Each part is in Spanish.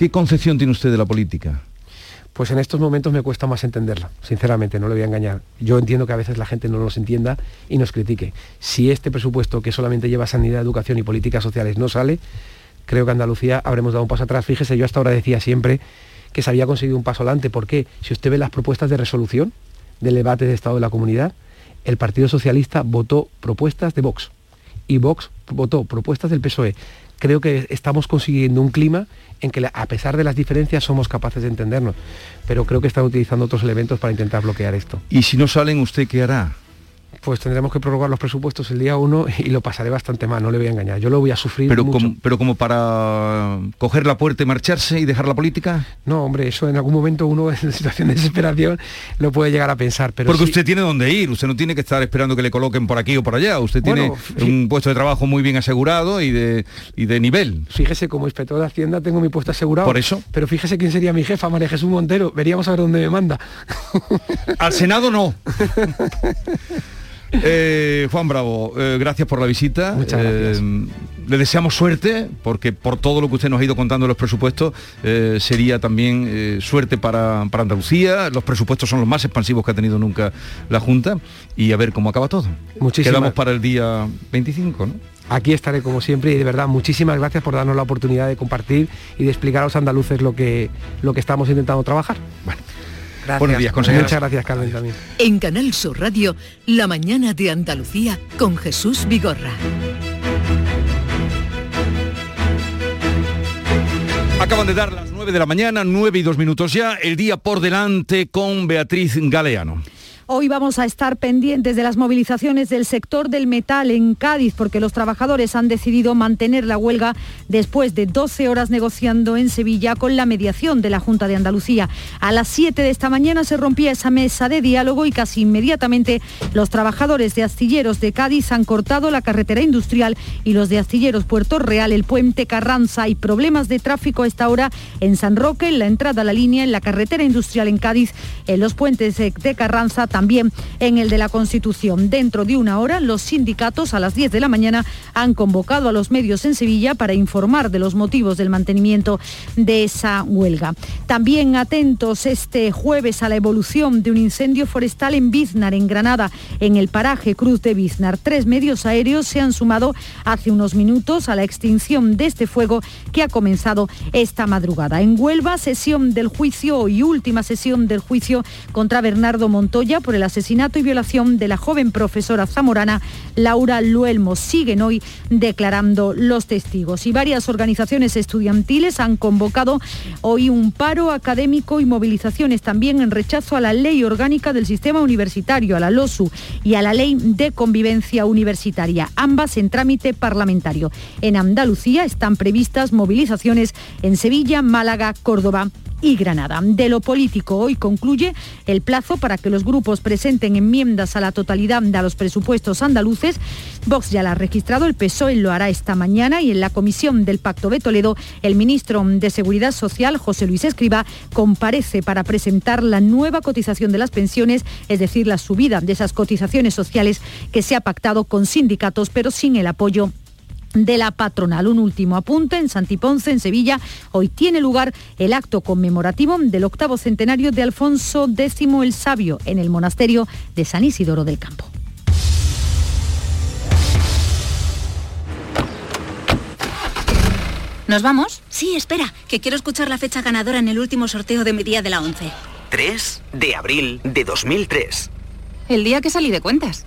¿Qué concepción tiene usted de la política? Pues en estos momentos me cuesta más entenderla, sinceramente, no le voy a engañar. Yo entiendo que a veces la gente no nos entienda y nos critique. Si este presupuesto que solamente lleva sanidad, educación y políticas sociales no sale, creo que Andalucía habremos dado un paso atrás. Fíjese, yo hasta ahora decía siempre que se había conseguido un paso adelante. ¿Por qué? Si usted ve las propuestas de resolución del debate de Estado de la Comunidad, el Partido Socialista votó propuestas de Vox y Vox votó propuestas del PSOE creo que estamos consiguiendo un clima en que a pesar de las diferencias somos capaces de entendernos, pero creo que están utilizando otros elementos para intentar bloquear esto. ¿Y si no salen, usted qué hará? Pues tendremos que prorrogar los presupuestos el día 1 y lo pasaré bastante mal, no le voy a engañar. Yo lo voy a sufrir pero mucho. Como, pero como para coger la puerta y marcharse y dejar la política. No, hombre, eso en algún momento uno en situación de desesperación lo puede llegar a pensar. Pero Porque usted tiene dónde ir, usted no tiene que estar esperando que le coloquen por aquí o por allá. Usted tiene un puesto de trabajo muy bien asegurado y de, y de nivel. Fíjese, como inspector de Hacienda tengo mi puesto asegurado. Por eso. Pero fíjese quién sería mi jefa, María Jesús Montero. Veríamos a ver dónde me manda. Al Senado no. Eh, Juan Bravo, eh, gracias por la visita. Muchas gracias. Eh, le deseamos suerte, porque por todo lo que usted nos ha ido contando de los presupuestos, sería también suerte para, para Andalucía. Los presupuestos son los más expansivos que ha tenido nunca la Junta. Y a ver cómo acaba todo. Muchísimas- Quedamos para el día 25, ¿no? Aquí estaré como siempre y de verdad muchísimas gracias por darnos la oportunidad de compartir y de explicar a los andaluces lo que, lo que estamos intentando trabajar. Bueno, gracias. buenos días, consejera. Muchas gracias, Carmen, también. En Canal Sur Radio, La mañana de Andalucía con Jesús Vigorra. Acaban de dar las 9 de la mañana, 9 y 2 minutos ya, el día por delante con Beatriz Galeano. Hoy vamos a estar pendientes de las movilizaciones del sector del metal en Cádiz porque los trabajadores han decidido mantener la huelga después de 12 horas negociando en Sevilla con la mediación de la Junta de Andalucía. A las 7 de esta mañana se rompía esa mesa de diálogo y casi inmediatamente los trabajadores de astilleros de Cádiz han cortado la carretera industrial y los de astilleros Puerto Real, el puente Carranza y problemas de tráfico a esta hora en San Roque, en la entrada a la línea, en la carretera industrial en Cádiz, en los puentes de Carranza, también en el de la Constitución. Dentro de una hora, los sindicatos a las 10 de la mañana han convocado a los medios en Sevilla para informar de los motivos del mantenimiento de esa huelga. También atentos este jueves a la evolución de un incendio forestal en Biznar, en Granada, en el paraje Cruz de Biznar. Tres medios aéreos se han sumado hace unos minutos a la extinción de este fuego que ha comenzado esta madrugada. En Huelva, sesión del juicio y última sesión del juicio contra Bernardo Montoya el asesinato y violación de la joven profesora zamorana Laura Luelmo. Siguen hoy declarando los testigos y varias organizaciones estudiantiles han convocado hoy un paro académico y movilizaciones también en rechazo a la ley orgánica del sistema universitario, a la LOSU y a la ley de convivencia universitaria, ambas en trámite parlamentario. En Andalucía están previstas movilizaciones en Sevilla, Málaga, Córdoba y Granada. De lo político, hoy concluye el plazo para que los grupos presenten enmiendas a la totalidad de los presupuestos andaluces. Vox ya la ha registrado, el PSOE lo hará esta mañana y en la comisión del Pacto de Toledo, el ministro de Seguridad Social, José Luis Escriba, comparece para presentar la nueva cotización de las pensiones, es decir, la subida de esas cotizaciones sociales que se ha pactado con sindicatos, pero sin el apoyo de la patronal. Un último apunte en Santiponce, en Sevilla. Hoy tiene lugar el acto conmemorativo del octavo centenario de Alfonso X el Sabio en el monasterio de San Isidoro del Campo. ¿Nos vamos? Sí, espera, que quiero escuchar la fecha ganadora en el último sorteo de mi día de la 11. 3 de abril de 2003. El día que salí de cuentas.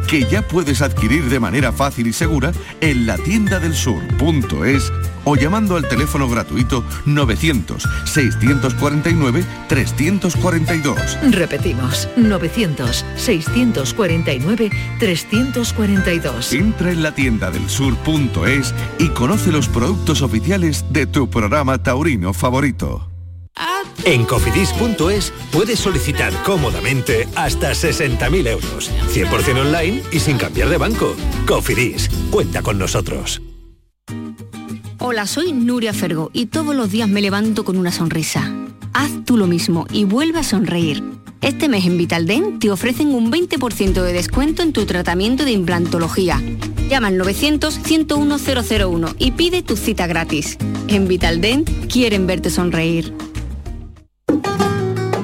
que ya puedes adquirir de manera fácil y segura en la tienda del sur.es o llamando al teléfono gratuito 900-649-342. Repetimos, 900-649-342. Entra en la tienda del sur.es y conoce los productos oficiales de tu programa taurino favorito. En cofidis.es puedes solicitar cómodamente hasta 60.000 euros, 100% online y sin cambiar de banco. Cofidis, cuenta con nosotros. Hola, soy Nuria Fergo y todos los días me levanto con una sonrisa. Haz tú lo mismo y vuelve a sonreír. Este mes en Vitaldent te ofrecen un 20% de descuento en tu tratamiento de implantología. Llama al 900-101-001 y pide tu cita gratis. En Vitaldent quieren verte sonreír.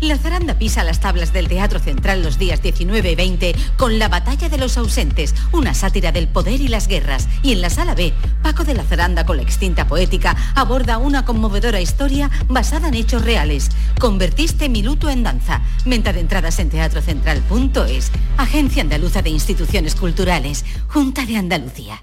La zaranda pisa las tablas del Teatro Central los días 19 y 20 con La Batalla de los Ausentes, una sátira del poder y las guerras. Y en la sala B, Paco de la Zaranda con la extinta poética aborda una conmovedora historia basada en hechos reales. Convertiste mi luto en danza. Venta de entradas en teatrocentral.es. Agencia Andaluza de Instituciones Culturales. Junta de Andalucía.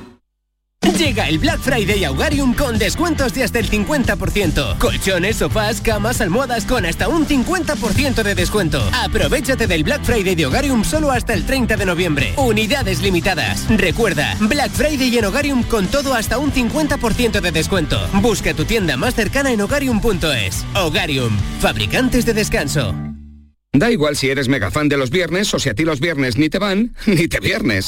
Llega el Black Friday a Hogarium con descuentos de hasta el 50%. Colchones, sofás, camas, almohadas con hasta un 50% de descuento. Aprovechate del Black Friday de Hogarium solo hasta el 30 de noviembre. Unidades limitadas. Recuerda, Black Friday en Hogarium con todo hasta un 50% de descuento. Busca tu tienda más cercana en hogarium.es. Hogarium, fabricantes de descanso. Da igual si eres mega fan de los viernes o si a ti los viernes ni te van, ni te viernes.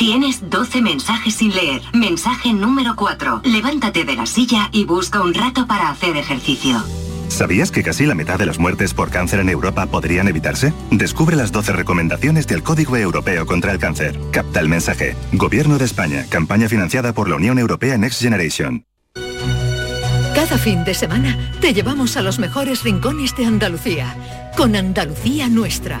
Tienes 12 mensajes sin leer. Mensaje número 4. Levántate de la silla y busca un rato para hacer ejercicio. ¿Sabías que casi la mitad de las muertes por cáncer en Europa podrían evitarse? Descubre las 12 recomendaciones del Código Europeo contra el Cáncer. Capta el mensaje. Gobierno de España. Campaña financiada por la Unión Europea Next Generation. Cada fin de semana te llevamos a los mejores rincones de Andalucía, con Andalucía Nuestra.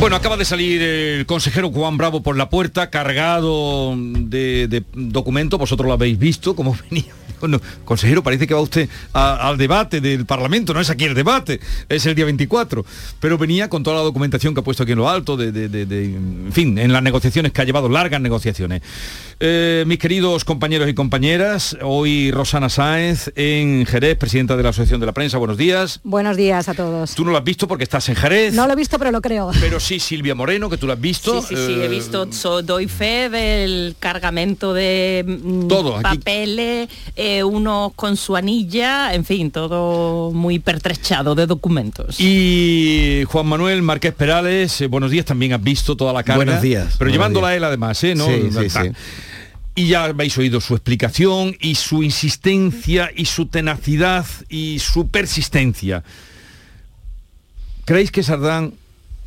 Bueno, acaba de salir el consejero Juan Bravo por la puerta, cargado de, de documentos, vosotros lo habéis visto, cómo venía. Bueno, consejero, parece que va usted a- al debate del Parlamento, no es aquí el debate, es el día 24, pero venía con toda la documentación que ha puesto aquí en lo alto, de, de- de- de- en fin, en las negociaciones que ha llevado, largas negociaciones. Eh, mis queridos compañeros y compañeras, hoy Rosana Sáenz en Jerez, presidenta de la Asociación de la Prensa, buenos días. Buenos días a todos. Tú no lo has visto porque estás en Jerez. No lo he visto, pero lo creo. Pero sí, Silvia Moreno, que tú lo has visto. Sí, sí, sí, he eh, visto, so- doy fe del cargamento de mm, Todo, aquí- papeles, eh, unos con su anilla, en fin, todo muy pertrechado de documentos. Y Juan Manuel Márquez Perales, eh, buenos días, también has visto toda la carga. Buenos días, Pero buenos llevándola días. él además, ¿eh? ¿No? Sí, sí, sí. Y ya habéis oído su explicación y su insistencia y su tenacidad y su persistencia. ¿Creéis que Sardán,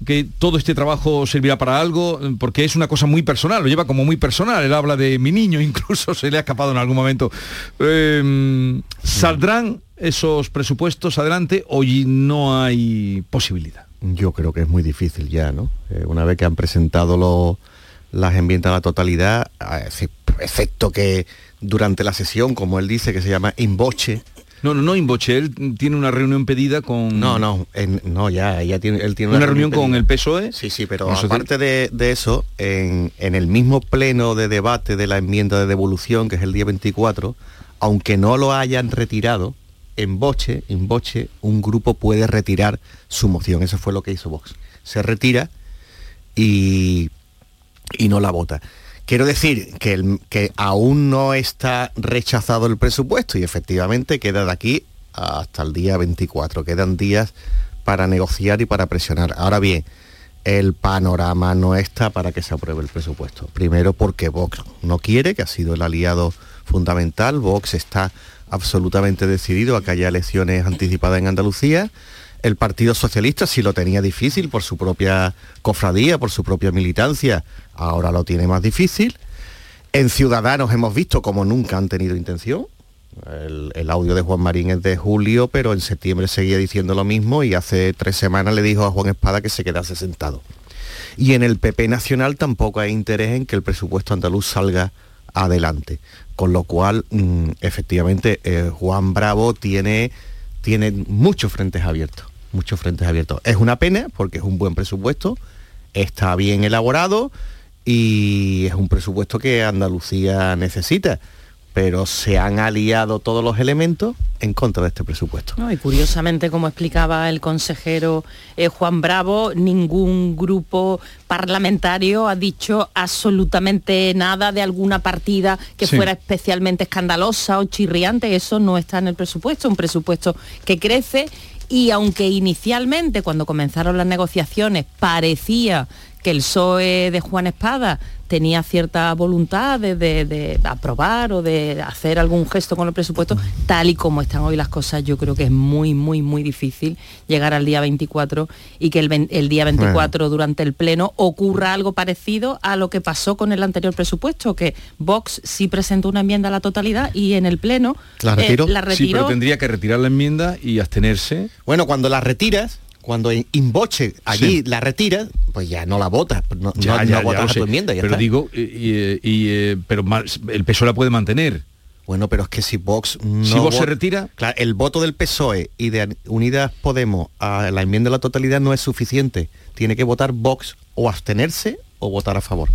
que todo este trabajo servirá para algo? Porque es una cosa muy personal, lo lleva como muy personal. Él habla de mi niño, incluso se le ha escapado en algún momento. Eh, ¿Saldrán esos presupuestos adelante o no hay posibilidad? Yo creo que es muy difícil ya, ¿no? Eh, una vez que han presentado lo- las enmiendas a la totalidad, a ese- excepto que durante la sesión, como él dice, que se llama inboche. No, no, no inboche, él tiene una reunión pedida con... No, no, en- no, ya, ya tiene, él tiene Una reunión con el PSOE. Sí, sí, pero aparte de, de eso, en, en el mismo pleno de debate de la enmienda de devolución, que es el día 24, aunque no lo hayan retirado, en boche, en boche, un grupo puede retirar su moción. Eso fue lo que hizo Vox. Se retira y, y no la vota. Quiero decir que, aún no está rechazado el presupuesto y efectivamente queda de aquí hasta el día 24. Quedan días para negociar y para presionar. Ahora bien, el panorama no está para que se apruebe el presupuesto. Primero porque Vox no quiere, que ha sido el aliado fundamental. Vox está absolutamente decidido a que haya elecciones anticipadas en Andalucía. El Partido Socialista sí lo tenía difícil por su propia cofradía, por su propia militancia, ahora lo tiene más difícil. En Ciudadanos hemos visto como nunca han tenido intención. El, audio de Juan Marín es de julio, pero en septiembre seguía diciendo lo mismo y hace tres semanas le dijo a Juan Espada que se quedase sentado. Y en el PP Nacional tampoco hay interés en que el presupuesto andaluz salga adelante. Con lo cual, mm, efectivamente, eh, Juan Bravo tiene, tiene muchos frentes abiertos. Muchos frentes abiertos. Es una pena porque es un buen presupuesto, está bien elaborado y es un presupuesto que Andalucía necesita. Pero se han aliado todos los elementos en contra de este presupuesto. No, y curiosamente, como explicaba el consejero eh, Juan Bravo, ningún grupo parlamentario ha dicho absolutamente nada de alguna partida que Sí. fuera especialmente escandalosa o chirriante. Eso no está en el presupuesto, un presupuesto que crece y aunque inicialmente, cuando comenzaron las negociaciones, parecía que el PSOE de Juan Espada tenía cierta voluntad de, de- de aprobar o de hacer algún gesto con el presupuesto, tal y como están hoy las cosas, yo creo que es muy, muy, muy difícil llegar al día 24 y que el, el día 24 durante el Pleno ocurra algo parecido a lo que pasó con el anterior presupuesto, que Vox sí presentó una enmienda a la totalidad y en el Pleno ¿La eh, retiró? la Sí, retiró. pero tendría que retirar la enmienda y abstenerse. Bueno, cuando la retiras, cuando inboche allí Sí. la retiras, pues ya no la votas, no, Ya, no- ya, no ya votas lo a sé. tu enmienda. ya pero está. digo, y, y- y, eh, pero el PSOE la puede mantener. Bueno, pero es que si Vox no Si Vox se retira, Claro, el voto del PSOE y de Unidas Podemos a la enmienda de la totalidad no es suficiente. Tiene que votar Vox o abstenerse o votar a favor.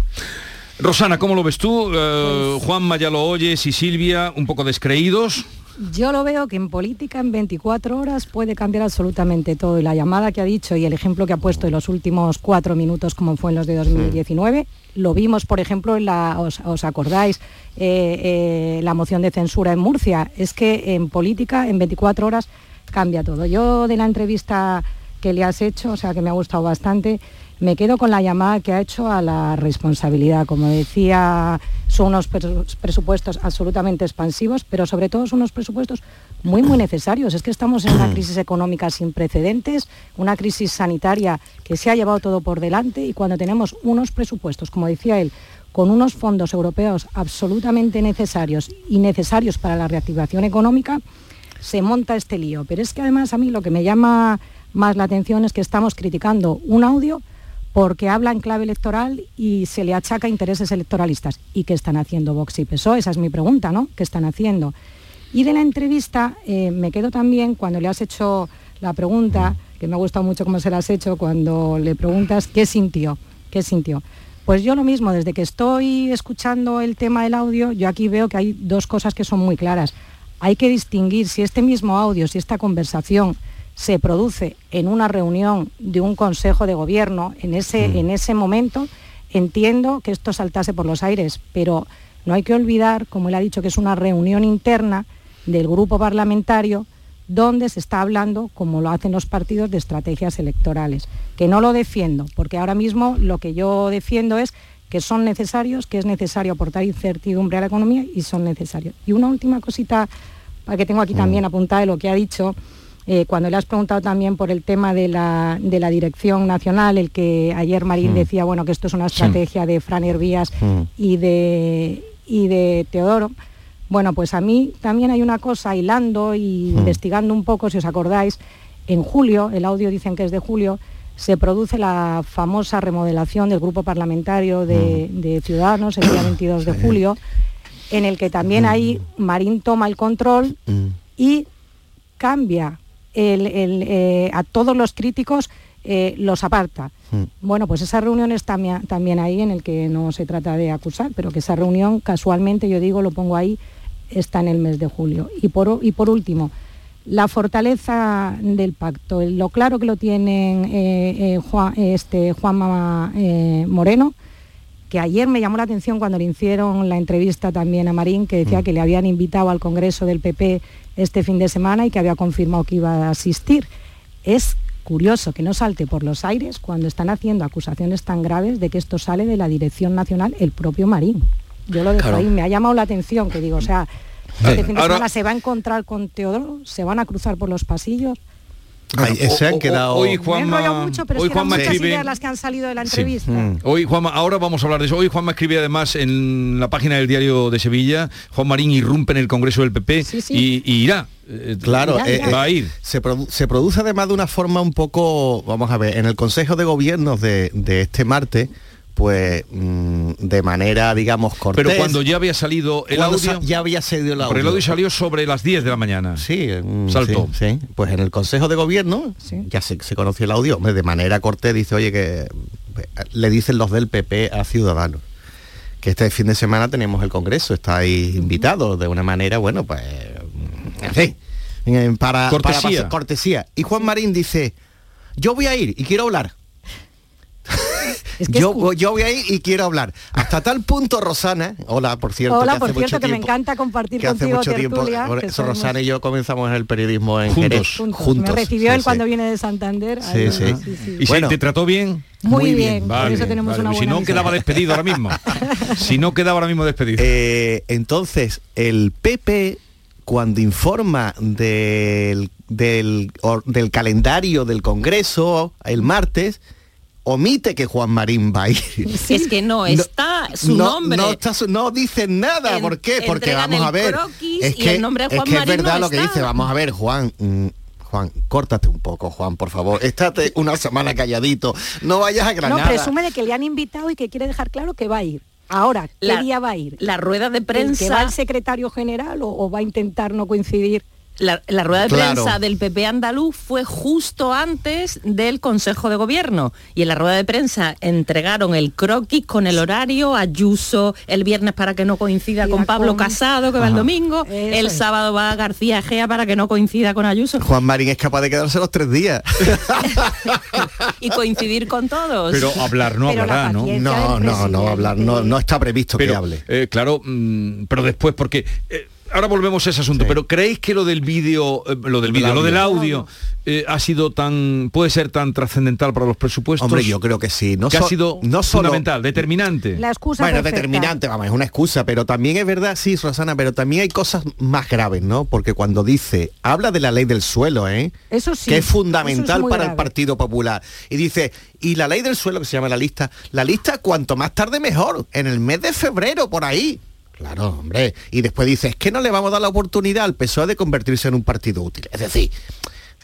Rosana, ¿cómo lo ves tú? Eh, Juanma ya lo oyes y Silvia, un poco descreídos. Yo lo veo que en política en 24 horas puede cambiar absolutamente todo. Y la llamada que ha dicho y el ejemplo que ha puesto en los últimos cuatro minutos, como fue en los de 2019, lo vimos, por ejemplo, en la, os, os acordáis, eh, eh, la moción de censura en Murcia. Es que en política en 24 horas cambia todo. Yo de la entrevista que le has hecho, o sea, que me ha gustado bastante, me quedo con la llamada que ha hecho a la responsabilidad. Como decía, son unos pres- presupuestos absolutamente expansivos, pero sobre todo son unos presupuestos muy, muy necesarios. Es que estamos en una crisis económica sin precedentes, una crisis sanitaria que se ha llevado todo por delante y cuando tenemos unos presupuestos, como decía él, con unos fondos europeos absolutamente necesarios y necesarios para la reactivación económica, se monta este lío. Pero es que además a mí lo que me llama más la atención es que estamos criticando un audio porque habla en clave electoral y se le achaca intereses electoralistas. ¿Y qué están haciendo Vox y PSOE? Esa es mi pregunta, ¿no? ¿Qué están haciendo? Y de la entrevista eh, me quedo también cuando le has hecho la pregunta, que me ha gustado mucho cómo se la has hecho, cuando le preguntas qué sintió, qué sintió. Pues yo lo mismo, desde que estoy escuchando el tema del audio, yo aquí veo que hay dos cosas que son muy claras. Hay que distinguir si este mismo audio, si esta conversación se produce en una reunión de un consejo de gobierno, en ese, Mm. en ese momento, entiendo que esto saltase por los aires, pero no hay que olvidar, como él ha dicho, que es una reunión interna del grupo parlamentario donde se está hablando, como lo hacen los partidos, de estrategias electorales. Que no lo defiendo, porque ahora mismo lo que yo defiendo es que son necesarios, que es necesario aportar incertidumbre a la economía y son necesarios. Y una última cosita para que tengo aquí también apuntada de lo que ha dicho, eh, cuando le has preguntado también por el tema de la, de la dirección nacional, el que ayer Marín Mm. decía, bueno, que esto es una Sí. estrategia de Fran Hervías Mm. y de, y de Teodoro. Bueno, pues a mí también hay una cosa, hilando y Mm. investigando un poco, si os acordáis, en julio, el audio dicen que es de julio, se produce la famosa remodelación del grupo parlamentario de, de Ciudadanos el día 22 de julio, en el que también ahí Marín toma el control y cambia el- el, eh, a todos los críticos, eh, los aparta. Bueno, pues esa reunión está también, también ahí en el que no se trata de acusar, pero que esa reunión casualmente, yo digo, lo pongo ahí, está en el mes de julio. Y por, y por último, la fortaleza del pacto, lo claro que lo tienen eh, Juan, este, Juanma Moreno, que ayer me llamó la atención cuando le hicieron la entrevista también a Marín, que decía que le habían invitado al Congreso del PP este fin de semana y que había confirmado que iba a asistir. Es curioso que no salte por los aires cuando están haciendo acusaciones tan graves de que esto sale de la Dirección Nacional el propio Marín. Yo lo dejo Claro. ahí, me ha llamado la atención que digo, o sea, este fin de semana se va a encontrar con Teodoro, se van a cruzar por los pasillos. Ay, se han quedado... Hoy Juanma, enrollado mucho, pero hoy Juanma muchas escribe... ideas las que han salido de la Sí. entrevista. Mm. Hoy Juanma, ahora vamos a hablar de eso. Hoy Juanma escribe además en la página del diario de Sevilla, Juan Marín irrumpe en el Congreso del PP Y, y irá. eh, Claro, eh, va a eh, ir. Se, produ- se produce además de una forma un poco, vamos a ver, en el Consejo de Gobierno de, de este martes, pues mm, de manera, digamos, cortés. Pero cuando ya había salido el Cuando audio... ya había salido el Pero audio. el audio salió sobre las 10 de la mañana. Sí, mm, Saltó. Sí, sí. Pues en el Consejo de Gobierno ya se, se conoció el audio. Hombre, de manera cortés dice, oye, que le dicen los del PP a Ciudadanos. Que este fin de semana tenemos el Congreso, estáis invitados de una manera, bueno, pues, en fin, para Cortesía. para pasar- cortesía. Y Juan Marín dice, yo voy a ir y quiero hablar. Yo, yo voy a ir y quiero hablar. Hasta tal punto, Rosana, hola, por cierto. Hola, que por hace cierto, mucho que me tiempo- encanta compartir que hace contigo mucho tiempo, tertulia. por que eso somos Rosana y yo comenzamos en el periodismo en Juntos. Jerez. juntos. Me recibió sí, él sí. cuando viene de Santander. Sí, ahí, sí. ¿Y se te trató bien? Muy bien, por Vale, eso tenemos vale, una Si buena no amistad. quedaba despedido ahora mismo. si no quedaba ahora mismo despedido. Eh, entonces, el PP, cuando informa del, del, or- del calendario del Congreso el martes, omite que Juan Marín va a ir. Es que no está su no, nombre. No, está su- no dicen nada. En- ¿Por qué? Porque vamos a ver. Es y que, el nombre de es que Marín no verdad lo que está. dice. Vamos a ver, Juan. mm, Juan, córtate un poco, Juan, por favor. Estate una semana calladito. No vayas a No, Granada. presume de que le han invitado y que quiere dejar claro que va a ir. Ahora, ¿qué La- día va a ir? La rueda de ¿El que prensa va el secretario general o, o va a intentar no coincidir? La, la rueda de Claro. prensa del PP andaluz fue justo antes del Consejo de Gobierno y en la rueda de prensa entregaron el croquis con el horario, Ayuso el viernes para que no coincida con Pablo con- Casado, que va el domingo, el es. sábado va García Gea para que no coincida con Ayuso Juan Marín es capaz de quedarse los tres días. y coincidir con todos. Pero hablar no hablará, ¿no? No, no, no hablar, no, no está previsto que Pero, hable. eh, claro, mm, pero después, porque eh, ahora volvemos a ese asunto, pero ¿creéis que lo del vídeo, eh, lo del vídeo, lo del audio, eh, ha sido tan, puede ser tan trascendental para los presupuestos? Hombre, yo creo que sí. No que ha sido no solo- fundamental, determinante. La excusa bueno, perfecta. determinante, vamos, es una excusa, pero también es verdad, sí, Rosana, pero también hay cosas más graves, ¿no? Porque cuando dice, habla de la ley del suelo, ¿eh? Eso sí. que es fundamental es para el. Partido Popular. Y dice, y la ley del suelo, que se llama la lista, la lista cuanto más tarde mejor, en el mes de febrero, por ahí. Claro, hombre. Y después dice, es que no le vamos a dar la oportunidad al PSOE de convertirse en un partido útil. Es decir,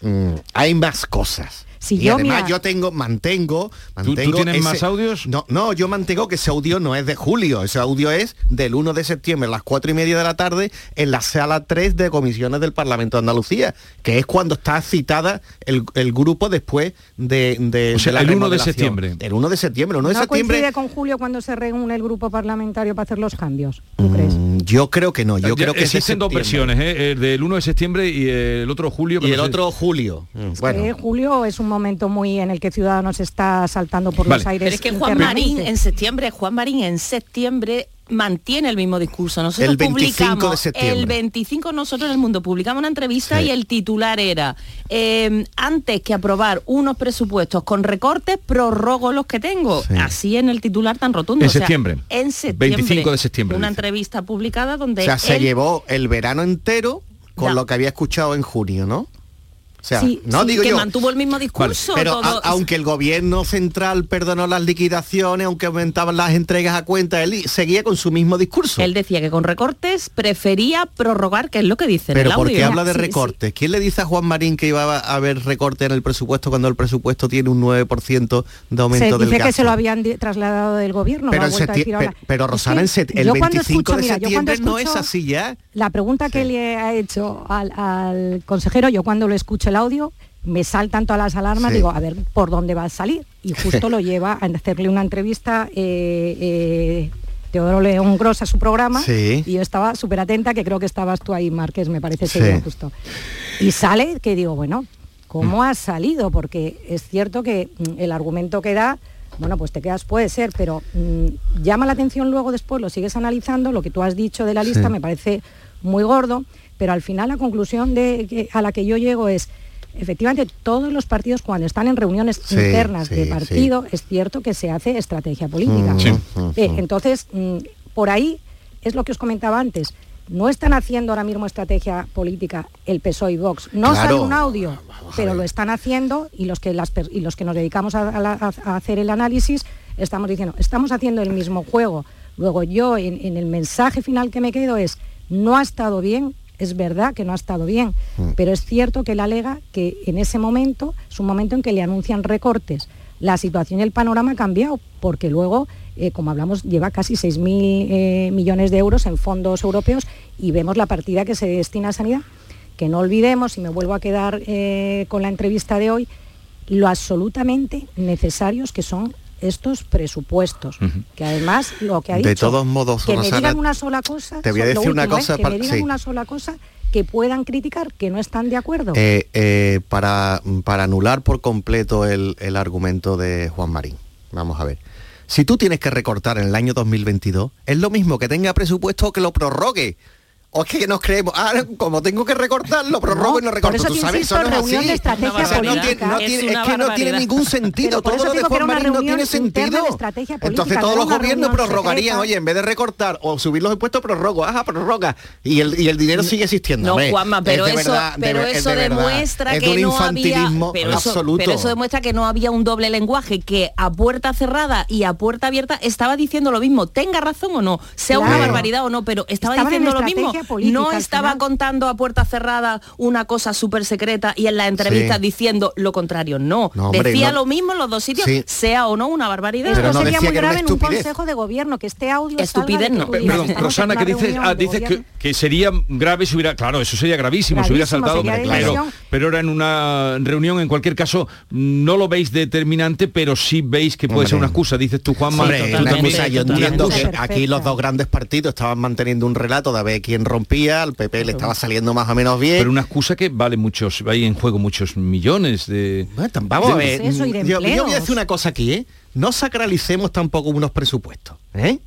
mm, hay más cosas. Si y yo, además mira- yo tengo, mantengo, ¿Tú- tú mantengo tienes ese- más audios? No, no, yo mantengo que ese audio no es de julio, ese audio es del 1 de septiembre a las 4 y media de la tarde en la sala 3 de comisiones del Parlamento de Andalucía, que es cuando está citada el, el grupo después de, de- O sea, de la el 1 de septiembre. El 1 de septiembre, el 1 de ¿No septiembre. coincide con julio cuando se reúne el grupo parlamentario para hacer los cambios? ¿Tú crees? Mm, Yo creo que no, yo Ya creo que existen dos versiones, ¿eh? el del 1 de septiembre y el otro julio. que Y no el sé- otro julio. Es Bueno, que julio es un momento muy en el que Ciudadanos está saltando por Vale. los aires. Pero es que Juan. Marín en septiembre, Juan Marín en septiembre mantiene el mismo discurso. Nosotros El 25 publicamos de septiembre. el 25 nosotros en el mundo publicamos una entrevista Sí. y el titular era eh, antes que aprobar unos presupuestos con recortes prorrogo los que tengo. Sí. Así en el titular tan rotundo. En O sea, septiembre. En septiembre. 25 de septiembre, Una dice. entrevista publicada donde o sea, se llevó el verano entero con Ya. lo que había escuchado en junio, ¿no? O sea, Sí, no sí, digo que yo. mantuvo el mismo discurso. Pero todo- a- aunque el gobierno central perdonó las liquidaciones, aunque aumentaban las entregas a cuenta, él seguía con su mismo discurso. Él decía que con recortes prefería prorrogar, que es lo que dice Pero el ¿por qué habla de sí. recortes? ¿Quién le dice a Juan Marín que iba a haber recorte en el presupuesto cuando el presupuesto tiene un 9% de aumento Se del dice gasto? que se lo habían trasladado del gobierno. pero, lo ha en vuelto a septi- decir ahora. pe- pero Es Rosana, que en el yo cuando 25 escucho- de mira, septiembre no es así ya. La pregunta que le ha hecho al, al consejero, yo cuando lo escucho el audio, me saltan todas las alarmas, Sí. digo, a ver por dónde va a salir. Y justo lo lleva a hacerle una entrevista eh, eh, Teodoro León Gross a su programa. Sí. Y yo estaba súper atenta, que creo que estabas tú ahí, Márquez, me parece Sí. día justo. Y sale que digo, bueno, ¿cómo ha salido? Porque es cierto que mm, el argumento que da, bueno, pues te quedas, puede ser, pero mm, llama la atención luego después, lo sigues analizando, lo que tú has dicho de la lista me parece muy gordo, pero al final la conclusión de, a la que yo llego es, efectivamente, todos los partidos cuando están en reuniones Sí, internas sí, de sí. partido, es cierto que se hace estrategia política. Eh, entonces, mm, por ahí es lo que os comentaba antes. No están haciendo ahora mismo estrategia política el PSOE y Vox. No Claro. sale un audio, pero lo están haciendo y los que, las, y los que nos dedicamos a hacer el análisis estamos diciendo, estamos haciendo el mismo juego. Luego yo en, en el mensaje final que me quedo es, no ha estado bien, es verdad que no ha estado bien, pero es cierto que él alega que en ese momento es un momento en que le anuncian recortes. La situación y el panorama ha cambiado, porque luego, eh, como hablamos, lleva casi 6.000 eh, millones de euros en fondos europeos y vemos la partida que se destina a sanidad. Que no olvidemos, y me vuelvo a quedar eh, con la entrevista de hoy, lo absolutamente necesarios que son estos presupuestos. Que además, lo que ha De dicho, todos modos, que me digan una sola cosa, te voy a decir una ¿eh? cosa que para- me digan sí. una sola cosa que puedan criticar, que no están de acuerdo. Eh, eh, para, para anular por completo el, el argumento de Juan Marín. Vamos a ver. Si tú tienes que recortar en el año 2022, es lo mismo que tenga presupuesto que lo prorrogue. O es que nos creemos, ah, como tengo que recortar, lo prorrogo y no por recorto. eso Tú sabes, eso no es así. de estrategia O sea, no política. tiene- no Es tiene- es que no tiene barbaridad. ningún sentido. Todo lo de no tiene política, Entonces todos los gobiernos prorrogarían, secreta. oye, en vez de recortar o subir los impuestos, prorrogo, ajá, prorroga. Y el, y el dinero sigue existiendo. No, hombre. Juanma, Es pero de eso, verdad, de pero eso de demuestra es que no había, pero eso, absoluto. pero eso demuestra que no había un doble lenguaje, que a puerta cerrada y a puerta abierta estaba diciendo lo mismo, tenga razón o no, sea una barbaridad o no, pero estaba diciendo lo mismo. Estrategia política, no estaba final. contando a puerta cerrada una cosa súper secreta y en las entrevistas Sí. diciendo lo contrario. No, No, hombre, decía no- lo mismo en los dos sitios, Sí. sea o no una barbaridad. Esto no sería muy grave en un consejo de gobierno, que este audio Estupidez salga de que no. Perdón, Rosana, que dices, ah, dices que, que sería grave si hubiera, claro, eso sería gravísimo, si hubiera saltado, pero, división. pero era en una reunión, en cualquier caso, no lo veis determinante, pero sí veis que puede ser una excusa, dices tú. Hombre, una también. excusa, yo entiendo que aquí los dos grandes partidos estaban manteniendo un relato de a ver quién rompía, al PP le estaba saliendo más o menos bien. Pero una excusa que vale muchos, hay en juego muchos millones de... Vamos a ver, eso, y de yo, yo voy a decir una cosa aquí, ¿eh? No sacralicemos tampoco unos presupuestos, ¿eh?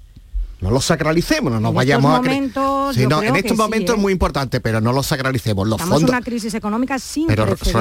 No los sacralicemos, no nos En vayamos estos a Sí, no, en estos momentos ¿eh? es muy importante, pero no los sacralicemos. Los Estamos en fondos. una crisis económica sin Pero, precedentes,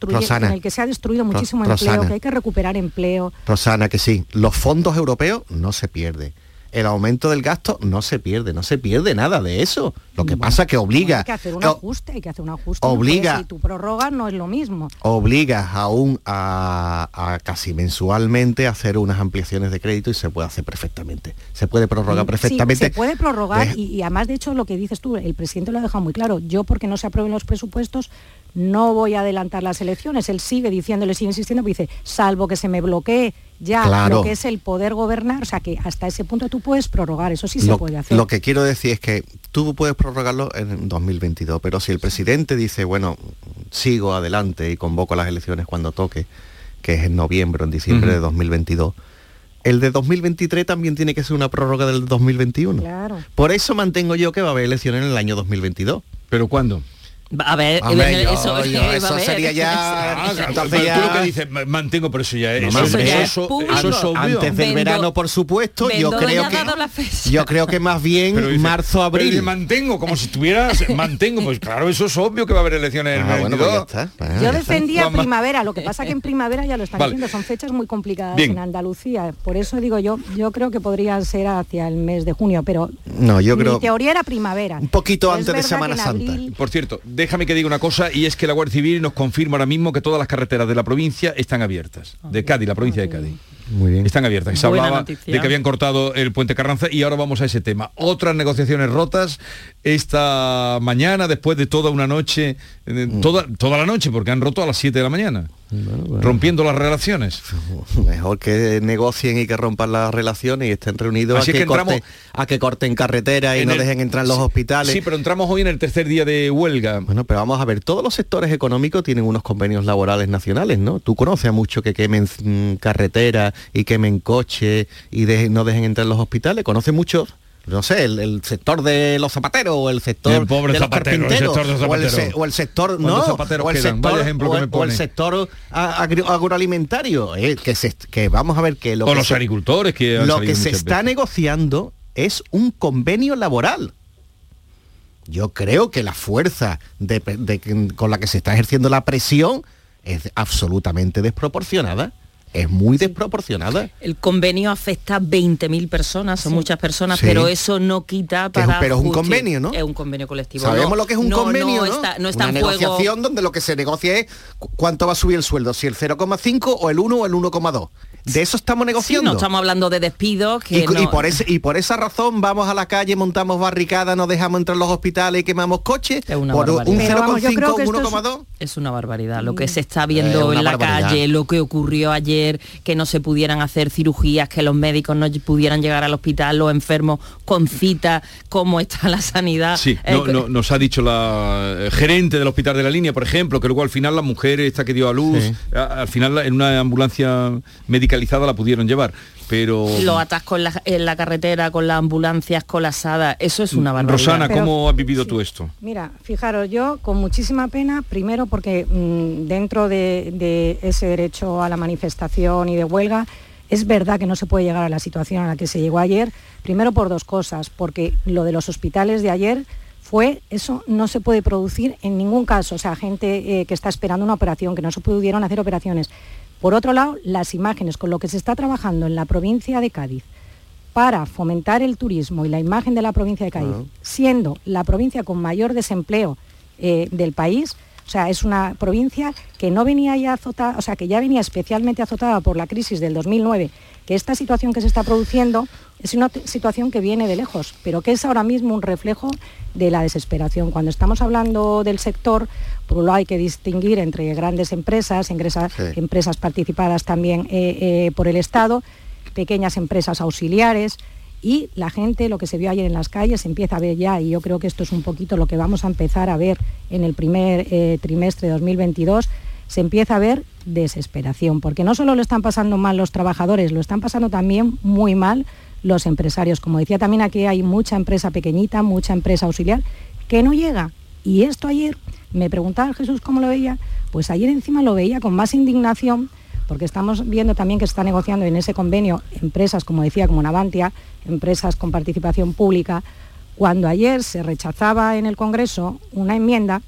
Rosana, Rosana, en el que se ha destruido muchísimo Rosana. empleo, que hay que recuperar empleo. Rosana, que sí, los fondos europeos no se pierde. El aumento del gasto no se pierde, no se pierde nada de eso. Lo que pasa que obliga... Hay que hacer un ajuste, hay que hacer un ajuste. Obliga- Si tu prórroga no es lo mismo. obligas aún a, a casi mensualmente a hacer unas ampliaciones de crédito y se puede hacer perfectamente. Se puede prorrogar Sí, perfectamente. se puede prorrogar y, y además de hecho lo que dices tú, el presidente lo ha dejado muy claro. Yo porque no se aprueben los presupuestos no voy a adelantar las elecciones. Él sigue diciendo, le sigue insistiendo, pues dice, salvo que se me bloquee ya Claro. lo que es el poder gobernar, o sea que hasta ese punto tú puedes prorrogar, eso sí se puede hacer. lo que quiero decir es que tú puedes prorrogarlo en 2022, pero si el presidente dice, bueno, sigo adelante y convoco las elecciones cuando toque, que es en noviembre o en diciembre de 2022, el de 2023 también tiene que ser una prórroga del 2021. Claro. Por eso mantengo yo que va a haber elecciones en el año 2022. ¿Pero cuándo? A ver, yo- eso, yo- va a eso ver. sería ya- Ah, Entonces pero tú ya- lo que dices, ma- mantengo, pero eso ya es, No, eso, no, eso- eso ya eso- es público. eso es obvio. Antes del Vendo- verano, por supuesto, yo creo ya que yo creo que más bien dice- marzo abril. mantengo, como si estuvieras, mantengo, pues claro, eso es obvio que va a haber elecciones en el Ah, bueno, pues ya 22. está. Ah, Yo ya defendía primavera, lo que pasa que en primavera ya lo están Vale. diciendo, son fechas muy complicadas Bien. en Andalucía. Por eso digo yo, yo creo que podría ser hacia el mes de junio, pero No, yo mi creo teoría era primavera. un poquito Es antes de Semana Santa. Por cierto, déjame que diga una cosa y es que la Guardia Civil nos confirma ahora mismo que todas las carreteras de la provincia están abiertas. De Cádiz, la provincia de Cádiz. Muy bien. Están abiertas. Se Buena hablaba noticia. de que habían cortado el puente Carranza y ahora vamos a ese tema. Otras negociaciones rotas esta mañana después de toda una noche, eh, Mm. toda, toda la noche, porque han roto a las 7 de la mañana, rompiendo las relaciones. Mejor que negocien y que rompan las relaciones y estén reunidos Así a que, que entramos- corten, a que corten carretera y no el- dejen entrar los Sí, hospitales. Sí, pero entramos hoy en el tercer día de huelga. Bueno, pero vamos a ver, todos los sectores económicos tienen unos convenios laborales nacionales, ¿no? Tú conoces a muchos que quemen mm, carretera y quemen coches y de- no dejen entrar los hospitales. Conoces muchos, no sé, el, el sector de los zapateros o el sector El pobre de los zapatero, el carpinteros sector de los o, el, se- zapateros. o el sector, ¿Cuántos no, zapateros o el quedan? sector, ejemplo o que el, o sector agri- agroalimentario, eh, que, se, que vamos a ver que lo O que los se- agricultores que lo que se está veces. negociando es un convenio laboral. Yo creo que la fuerza de- de- con la que se está ejerciendo la presión es absolutamente desproporcionada. Es muy desproporcionada. El convenio afecta a 20.000 personas, son muchas personas, Sí. pero eso no quita es un- para... pero es un convenio, ¿no? Es un convenio colectivo. Sabemos no, lo que es un no, convenio, ¿no? está, no está Una en juego- negociación donde lo que se negocia es cu- cuánto va a subir el sueldo, si el 0,5 o el 1 o el 1,2. De eso estamos Sí, negociando. no estamos hablando de despidos que Y, por ese, y por esa razón vamos a la calle, montamos barricadas, nos dejamos entrar los hospitales y quemamos coches una por un barbaridad. Yo 0,5 creo o que esto es- 1,2. Es una barbaridad. Lo que Mm. se está Es viendo en la barbaridad. calle, lo que ocurrió ayer, que no se pudieran hacer cirugías, que los médicos no pudieran llegar al hospital, los enfermos con cita, cómo está la sanidad. Sí, Eh, no- no- nos ha dicho la eh, gerente del hospital de la línea, por ejemplo, que luego al final la mujer esta que dio a luz, Sí. a- al final en una ambulancia medicalizada la pudieron llevar, pero los atascos en la, en la carretera con las ambulancias colapsadas, eso es una barbaridad. Rosana, Pero- ¿cómo has vivido tú esto? Mira, fijaros, yo con muchísima pena, primero porque mm, dentro de, de ese derecho a la manifestación y de huelga, es verdad que no se puede llegar a la situación a la que se llegó ayer, primero por dos cosas, porque lo de los hospitales de ayer fue, eso no se puede producir en ningún caso, o sea, gente eh, que está esperando una operación, que no se pudieron hacer operaciones. Por otro lado, las imágenes con lo que se está trabajando en la provincia de Cádiz, para fomentar el turismo y la imagen de la provincia de Cádiz, siendo la provincia con mayor desempleo eh, del país, o sea, es una provincia que no venía ya azotada, o sea, que ya venía especialmente azotada por la crisis del 2009, que esta situación que se está produciendo es una situación que viene de lejos, pero que es ahora mismo un reflejo de la desesperación. Cuando estamos hablando del sector, por un lado hay que distinguir entre grandes empresas, ingresa- Sí. empresas participadas también eh, eh, por el Estado, pequeñas empresas auxiliares y la gente, lo que se vio ayer en las calles, se empieza a ver ya, y yo creo que esto es un poquito lo que vamos a empezar a ver en el primer eh, trimestre de 2022, se empieza a ver desesperación, porque no solo lo están pasando mal los trabajadores, lo están pasando también muy mal los empresarios. Como decía también aquí hay mucha empresa pequeñita, mucha empresa auxiliar que no llega. Y esto ayer, me preguntaba Jesús cómo lo veía, pues ayer encima lo veía con más indignación porque estamos viendo también que se está negociando en ese convenio empresas, como decía, como Navantia, empresas con participación pública, cuando ayer se rechazaba en el Congreso una enmienda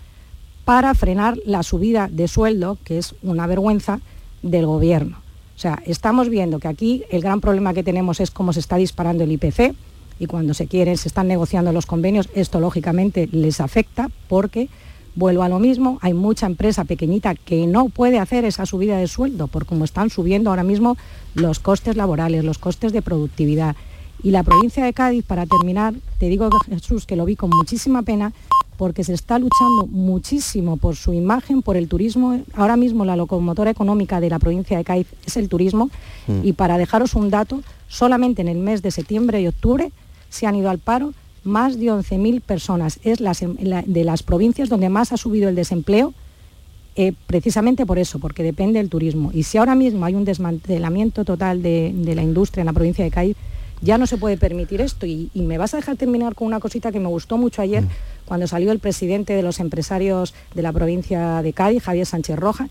para frenar la subida de sueldo, que es una vergüenza, del Gobierno. O sea, estamos viendo que aquí el gran problema que tenemos es cómo se está disparando el IPC, y cuando se quieren, se están negociando los convenios, esto lógicamente les afecta porque vuelvo a lo mismo, hay mucha empresa pequeñita que no puede hacer esa subida de sueldo por cómo están subiendo ahora mismo los costes laborales, los costes de productividad. Y la provincia de Cádiz, para terminar, te digo Jesús que lo vi con muchísima pena, porque se está luchando muchísimo por su imagen, por el turismo. Ahora mismo la locomotora económica de la provincia de Cádiz es el turismo. Mm. Y para dejaros un dato, solamente en el mes de septiembre y octubre se han ido al paro más de 11.000 personas. Es las- la- de las provincias donde más ha subido el desempleo, eh, precisamente por eso, porque depende del turismo. Y si ahora mismo hay un desmantelamiento total de, de la industria en la provincia de Cádiz, ya no se puede permitir esto. Y, y me vas a dejar terminar con una cosita que me gustó mucho ayer, cuando salió el presidente de los empresarios de la provincia de Cádiz, Javier Sánchez Roja,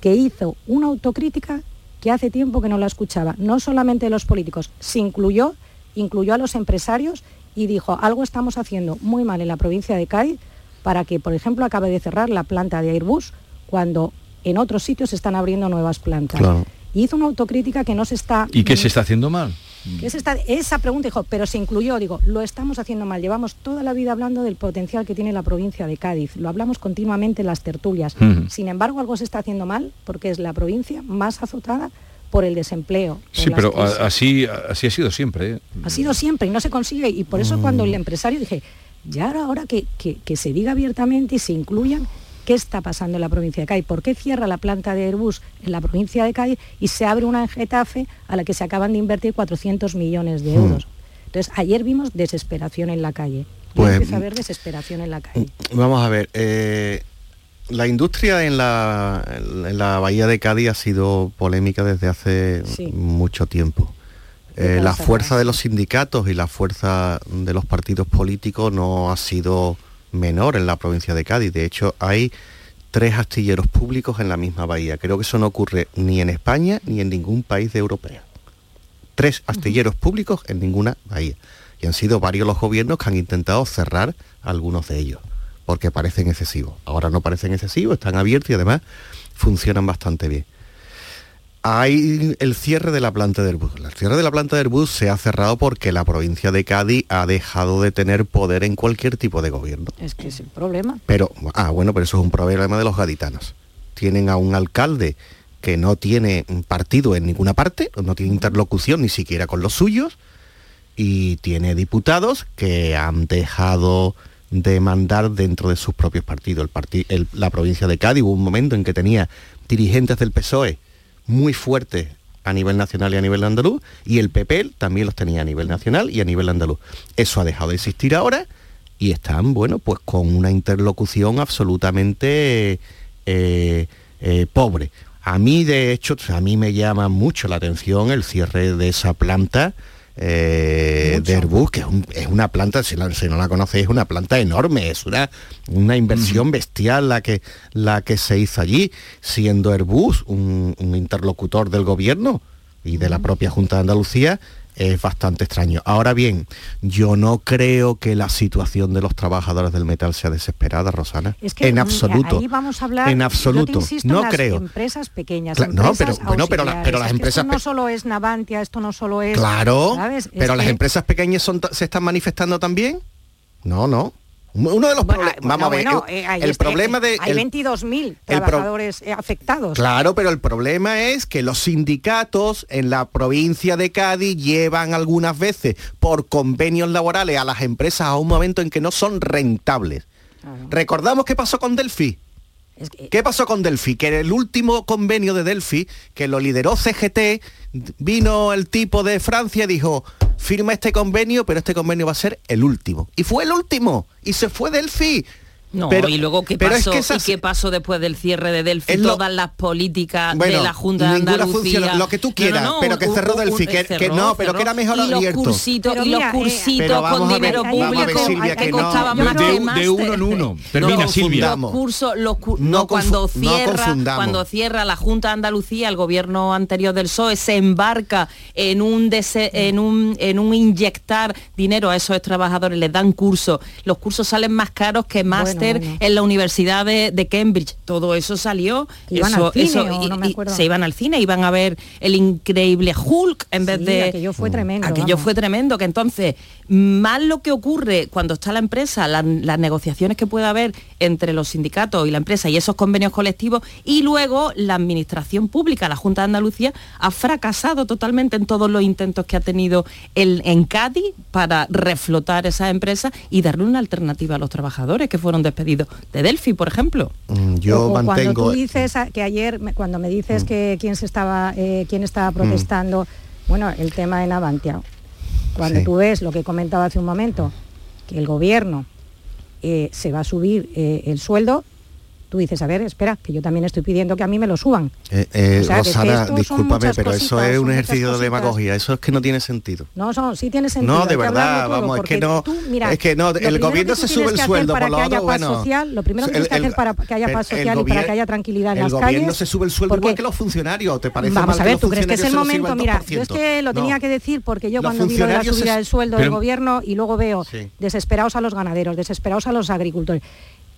que hizo una autocrítica que hace tiempo que no la escuchaba, no solamente de los políticos, se incluyó, incluyó a los empresarios y dijo, algo estamos haciendo muy mal en la provincia de Cádiz para que, por ejemplo, acabe de cerrar la planta de Airbus cuando en otros sitios se están abriendo nuevas plantas. Claro. Y hizo una autocrítica que no se está... ¿Y qué se está haciendo mal? es esta- esa pregunta dijo, pero se incluyó, digo, lo estamos haciendo mal. Llevamos toda la vida hablando del potencial que tiene la provincia de Cádiz. Lo hablamos continuamente en las tertulias. Sin embargo, algo se está haciendo mal porque es la provincia más azotada por el desempleo. Sí, pero crisis. así, así ha sido siempre. ¿eh? Ha sido siempre y no se consigue. Y por eso cuando el empresario dije, ya era hora que, que- que se diga abiertamente y se incluyan qué está pasando en la provincia de Cádiz. ¿Por qué cierra la planta de Airbus en la provincia de Cádiz y se abre una en Getafe a la que se acaban de invertir 400 millones de euros? Entonces, ayer vimos desesperación en la calle. Pues- empieza a haber desesperación en la calle. Vamos a ver, eh, la industria en la, en la bahía de Cádiz ha sido polémica desde hace Sí. mucho tiempo. Eh, la fuerza de los sindicatos y la fuerza de los partidos políticos no ha sido menor en la provincia de Cádiz. De hecho, hay tres astilleros públicos en la misma bahía. Creo que eso no ocurre ni en España ni en ningún país de europeo. Tres astilleros públicos en ninguna bahía. Y han sido varios los gobiernos que han intentado cerrar algunos de ellos, porque parecen excesivos. Ahora no parecen excesivos, están abiertos y además funcionan bastante bien. Hay el cierre de la planta del bus. El cierre de la planta del bus se ha cerrado porque la provincia de Cádiz ha dejado de tener poder en cualquier tipo de gobierno. Es que es el problema. Pero, ah, bueno, pero eso es un problema de los gaditanos. Tienen a un alcalde que no tiene partido en ninguna parte, no tiene interlocución ni siquiera con los suyos, y tiene diputados que han dejado de mandar dentro de sus propios partidos. El la provincia de Cádiz hubo un momento en que tenía dirigentes del PSOE muy fuertes a nivel nacional y a nivel andaluz, y el PP también los tenía a nivel nacional y a nivel andaluz. Eso ha dejado de existir ahora y están, bueno, pues con una interlocución absolutamente eh, eh, pobre. A mí, de hecho, a mí me llama mucho la atención el cierre de esa planta eh, de Airbus, que es, un- es una planta, si, la- si no la conocéis, es una planta enorme, es una, una inversión bestial la que, la que se hizo allí, siendo Airbus un, un interlocutor del gobierno y de la propia Junta de Andalucía, es bastante extraño. Ahora bien, yo no creo que la situación de los trabajadores del metal sea desesperada, Rosana. Es que en mm, absoluto. Ahí vamos a hablar. En yo te absoluto. en no las creo. Empresas pequeñas. No, pero- bueno, pero la- pero las Es empresas Esto no solo es Navantia, esto no solo es. Claro, ¿sabes? Es pero las que- empresas pequeñas son se están manifestando también. No, no. Uno de los problemas, vamos a ver, Bueno, el, eh, el problema de Hay el- 22.000 el pro- trabajadores eh, afectados. Claro, pero el problema es que los sindicatos en la provincia de Cádiz llevan algunas veces por convenios laborales a las empresas a un momento en que no son rentables. Recordamos qué pasó con Delphi. ¿Qué pasó con Delphi? Que el último convenio de Delphi, que lo lideró CGT, vino el tipo de Francia y dijo, firma este convenio, pero este convenio va a ser el último. Y fue el último. Y se fue Delphi. No, Pero- y luego qué es pasó, y qué pasó después del cierre de Delphi, Es lo- todas las políticas Bueno, de la Junta de Andalucía. funciona, lo que tú quieras, pero que cerró Delphi, que- que no, pero que era mejor y los abierto. cursitos, Pero y los mira, eh, cursitos con ver, dinero público Silvia, que, que no. costaban De- más de que de uno en uno. Termina, Los- Silvia. Los cursos, los cu- No no, cuando cierra, cuando cierra la Junta de Andalucía, el gobierno anterior del PSOE se embarca en un dese- en un en un inyectar dinero a esos trabajadores, les dan cursos. Los cursos salen más caros que máster hacer en la Universidad de, de Cambridge. Todo eso salió. Iban eso, al cine, eso, o y- no me y acuerdo. se iban al cine, iban a ver el increíble Hulk en vez de. aquello fue tremendo, Aquello vamos. fue tremendo. Que entonces, más lo que ocurre cuando está la empresa, la- las negociaciones que puede haber entre los sindicatos y la empresa y esos convenios colectivos, y luego la administración pública, la Junta de Andalucía, ha fracasado totalmente en todos los intentos que ha tenido el, en Cádiz para reflotar esa empresa y darle una alternativa a los trabajadores que fueron despedidos de Delphi, por ejemplo. Mm, Yo O cuando mantengo... tú dices a- que ayer, cuando me dices que quién se estaba, eh, quién estaba protestando, bueno, el tema de Navantia. Cuando Sí. tú ves lo que comentaba hace un momento, que el gobierno eh, se va a subir eh, el sueldo, tú dices, a ver, espera, que yo también estoy pidiendo que a mí me lo suban. Eh, eh, O sea, Rosana, discúlpame, pero eso es un ejercicio de demagogia, eso es que no tiene sentido. No, son, sí tiene sentido. No, de verdad, vamos, es que porque no, tú, mira, es que no, el gobierno que se sube el sueldo, para por lo que haya otro, paz bueno, social, lo primero que tienes que el- hacer para que haya el- paz el social y para que haya tranquilidad en el las gobierno calles. se sube el sueldo igual que los funcionarios, ¿te parece Vamos a ver, ¿tú crees que es el momento? Mira, yo es 2%? que lo No. tenía que decir porque yo cuando vi la subida del sueldo del gobierno y luego veo desesperados a los ganaderos, desesperados a los agricultores.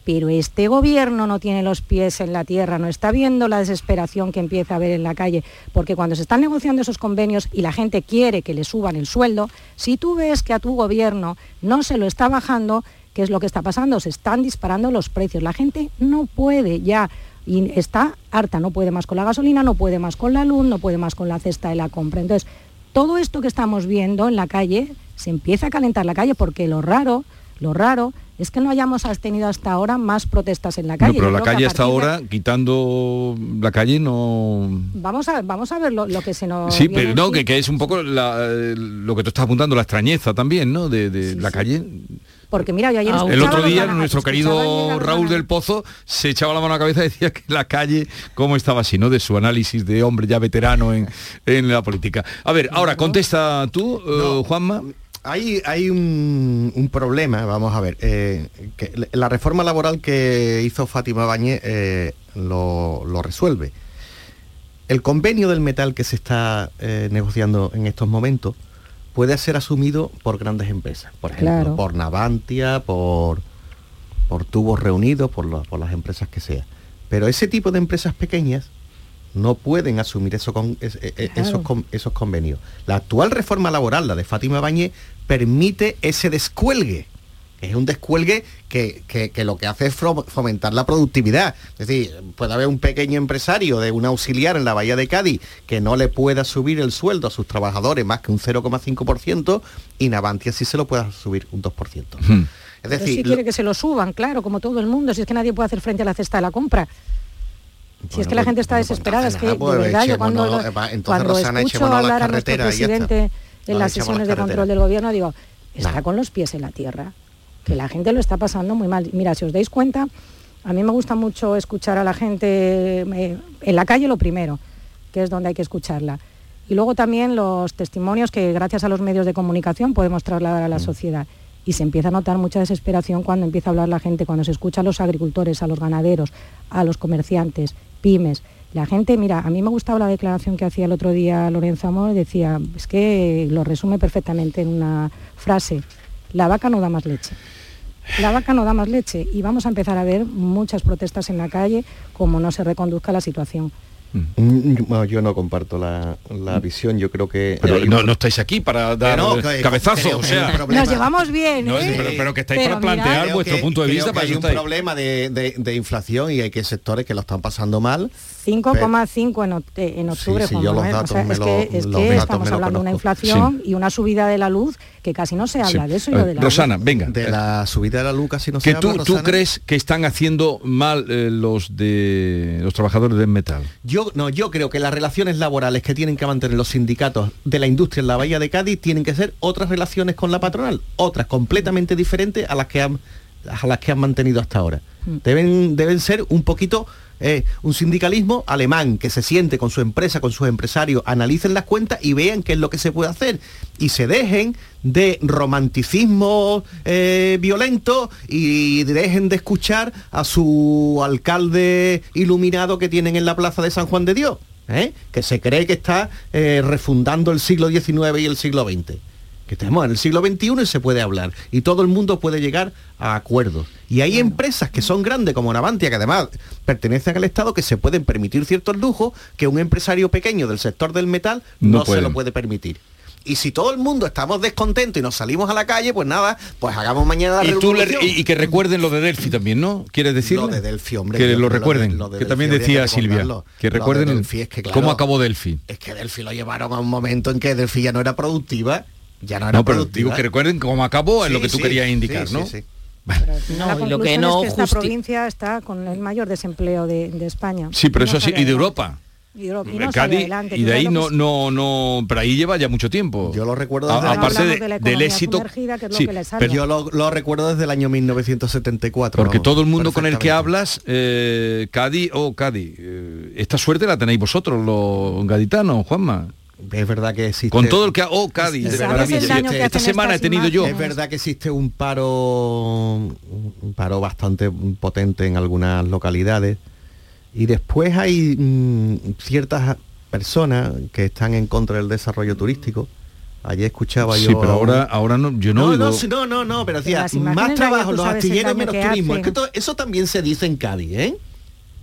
Pero este gobierno no tiene los pies en la tierra, no está viendo la desesperación que empieza a haber en la calle, porque cuando se están negociando esos convenios y la gente quiere que le suban el sueldo, si tú ves que a tu gobierno no se lo está bajando, ¿qué es lo que está pasando? Se están disparando los precios. La gente no puede ya y está harta, no puede más con la gasolina, no puede más con la luz, no puede más con la cesta de la compra. Entonces, todo esto que estamos viendo en la calle, se empieza a calentar la calle porque lo raro, lo raro es que no hayamos tenido hasta ahora más protestas en la No, calle. pero Yo la calle hasta de- ahora, quitando la calle, no... Vamos a, vamos a ver lo, lo que se nos... Sí, viene pero no, que, que es un poco la- lo que tú estás apuntando, la extrañeza también, ¿no? De, de la calle. Porque mira, yo ayer El escuchaba otro día nuestro querido Raúl del Pozo se echaba la mano a la cabeza y decía que la calle, cómo estaba así, ¿no? De su análisis de hombre ya veterano en, en la política. A ver, ahora contesta tú, eh, Juanma. Hay, hay un, un problema, vamos a ver, eh, que la- reforma laboral que hizo Fátima Bañez eh, lo, lo resuelve. El convenio del metal que se está eh, negociando en estos momentos puede ser asumido por grandes empresas, por ejemplo, Claro. por Navantia, por, por Tubos Reunidos, por, por las empresas que sea. Pero ese tipo de empresas pequeñas no pueden asumir eso con- es- eh, eh, Claro. esos, con- esos convenios. La actual reforma laboral, la de Fátima Bañez, permite ese descuelgue. Es un descuelgue que, que- que lo que hace es fomentar la productividad. Es decir, puede haber un pequeño empresario de un auxiliar en la Bahía de Cádiz que no le pueda subir el sueldo a sus trabajadores más que un 0,5% y Navantia sí se lo pueda subir un 2%. Es Pero decir, quiere que se lo suban, claro, como todo el mundo, si es que nadie puede hacer frente a la cesta de la compra. Si es que la pues- gente está bueno, pues desesperada, es que de pues verdad yo cuando, lo- eh, cuando escucho hablar a nuestro presidente en las sesiones de control del gobierno, digo, está con los pies en la tierra, que la gente lo está pasando muy mal. Mira, si os dais cuenta, a mí me gusta mucho escuchar a la gente eh, en la calle lo primero, que es donde hay que escucharla. Y luego también los testimonios que gracias a los medios de comunicación podemos trasladar Mm. a la sociedad. Y se empieza a notar mucha desesperación cuando empieza a hablar la gente, cuando se escucha a los agricultores, a los ganaderos, a los comerciantes, pymes. La gente, mira, a mí me gustaba la declaración que hacía el otro día Lorenzo Amor, decía, es que lo resume perfectamente en una frase, la vaca no da más leche. La vaca no da más leche y vamos a empezar a ver muchas protestas en la calle como no se reconduzca la situación. Mm, bueno, yo no comparto la, la visión, yo creo que... Pero no, no estáis aquí para dar no, cabezazos, o sea... Nos llevamos bien, No, ¿eh? pero, pero que estáis Pero para plantear vuestro que- punto de creo vista, que para hay un estáis. problema de, de- de inflación y hay que sectores que lo están pasando mal. 5,5 en, oct- en octubre. sí, Juan yo los Manuel. datos O sea, me es que, es los que datos estamos hablando de una inflación y una subida de la luz que casi no se habla Sí. de eso y A lo ver, de la Rosana, luz. venga. De la subida de la luz casi no que se tú, habla, tú Rosana. crees que están haciendo mal eh, los de los trabajadores del metal. Yo, no, yo creo que las relaciones laborales que tienen que mantener los sindicatos de la industria en la Bahía de Cádiz tienen que ser otras relaciones con la patronal, otras completamente diferentes a las que han, a las que han mantenido hasta ahora. Deben, deben ser un poquito eh, un sindicalismo alemán que se siente con su empresa, con sus empresarios, analicen las cuentas y vean qué es lo que se puede hacer y se dejen de romanticismo eh, violento y dejen de escuchar a su alcalde iluminado que tienen en la plaza de San Juan de Dios, ¿eh? que se cree que está refundando el siglo XIX y el siglo XX. Que estamos en el siglo XXI y se puede hablar y todo el mundo puede llegar a acuerdos. Y hay empresas que son grandes como Navantia, que además pertenecen al Estado, que se pueden permitir ciertos lujos que un empresario pequeño del sector del metal No no, se lo puede permitir. Y si todo el mundo estamos descontentos y nos salimos a la calle, pues nada, pues hagamos mañana la Y, tú le- revolución. y- y que recuerden lo de Delphi también, ¿no? ¿Quieres decirlo? Lo de Delphi, hombre, Que lo lo de- recuerden. lo de que también decía que Silvia. Que de recuerden Delphi, es que claro. cómo acabó Delphi. Es que Delphi lo llevaron a un momento en que Delphi ya no era productiva. Ya no era No, pero productiva. digo que recuerden cómo acabó es lo que tú sí, querías indicar, sí, ¿no? sí, sí. la No, y lo conclusión que no es que esta provincia está con el mayor desempleo de, de España. Sí, pero No eso sí, y de. Europa. Y de no Cádiz, adelante. y ahí no, no, no, pero ahí lleva ya mucho tiempo. Yo lo recuerdo A- desde aparte de- de la del éxito. que es lo sí, que pero Yo lo, lo recuerdo desde el año 1974. porque vamos, todo el mundo con el que hablas, eh, Cádiz, oh Cádiz, eh, esta suerte la tenéis vosotros, los gaditanos, Juanma. Es verdad que existe... Con todo el que... Oh, Cádiz, Es de verdad Sí, existe- este- esta semana he tenido yo. Es verdad que existe un paro, un paro bastante potente en algunas localidades y después hay mm, ciertas personas que están en contra del desarrollo turístico. Ayer escuchaba Sí, yo. pero ahora, ahora no, yo no, No, no, sí, no, no, pero decía, más trabajo, los el astilleros menos turismo. Es que todo- eso también se dice en Cádiz, ¿eh?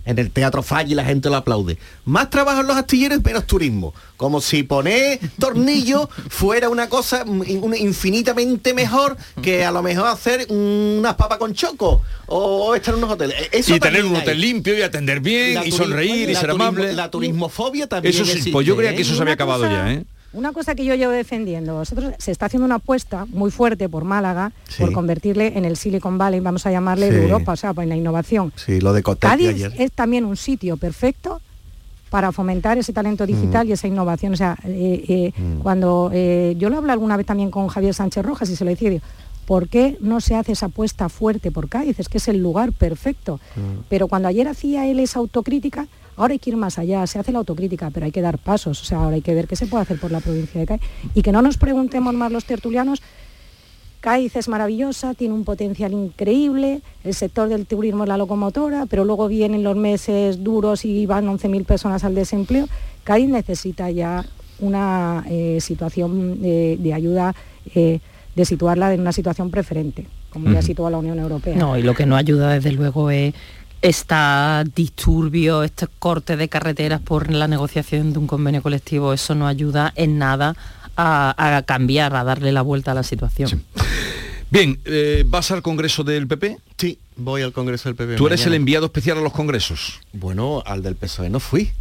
En el Teatro Falla y la gente lo aplaude. Más trabajo en los astilleros, menos turismo. Como si poner tornillo fuera una cosa mm, infinitamente mejor que a lo mejor hacer unas papas con choco o estar en unos hoteles. E- Eso y tener un hay. hotel limpio y atender bien La y sonreír y ser amable. La turismofobia también Eso sí, existe, pues yo creía que ¿eh? eso se había acabado cosa- ya, ¿eh? Una cosa que yo llevo defendiendo, vosotros se está haciendo una apuesta muy fuerte por Málaga Sí. por convertirle en el Silicon Valley, vamos a llamarle de. Europa, o sea, en la innovación. Sí, lo de Cotec de Cádiz ayer. es también un sitio perfecto para fomentar ese talento digital y esa innovación. O sea, eh, eh, cuando eh, yo lo hablé alguna vez también con Javier Sánchez Rojas y se lo decía, ¿por qué no se hace esa apuesta fuerte por Cádiz? Es que es el lugar perfecto. Pero cuando ayer hacía él esa autocrítica, ahora hay que ir más allá, se hace la autocrítica, pero hay que dar pasos, o sea, ahora hay que ver qué se puede hacer por la provincia de Cádiz. Y que no nos preguntemos más los tertulianos, Cádiz es maravillosa, tiene un potencial increíble, el sector del turismo es la locomotora, pero luego vienen los meses duros y van 11.000 personas al desempleo. Cádiz necesita ya una eh, situación eh, de ayuda, eh, de situarla en una situación preferente, como ya sitúa la Unión Europea. No, y lo que no ayuda desde luego es esta disturbio, este corte de carreteras por la negociación de un convenio colectivo, eso no ayuda en nada a, a cambiar, a darle la vuelta a la situación. Bien, eh, ¿vas al Congreso del PP? Sí, voy al Congreso del PP. Tú eres el enviado especial a los congresos. Bueno, al del PSOE no fui.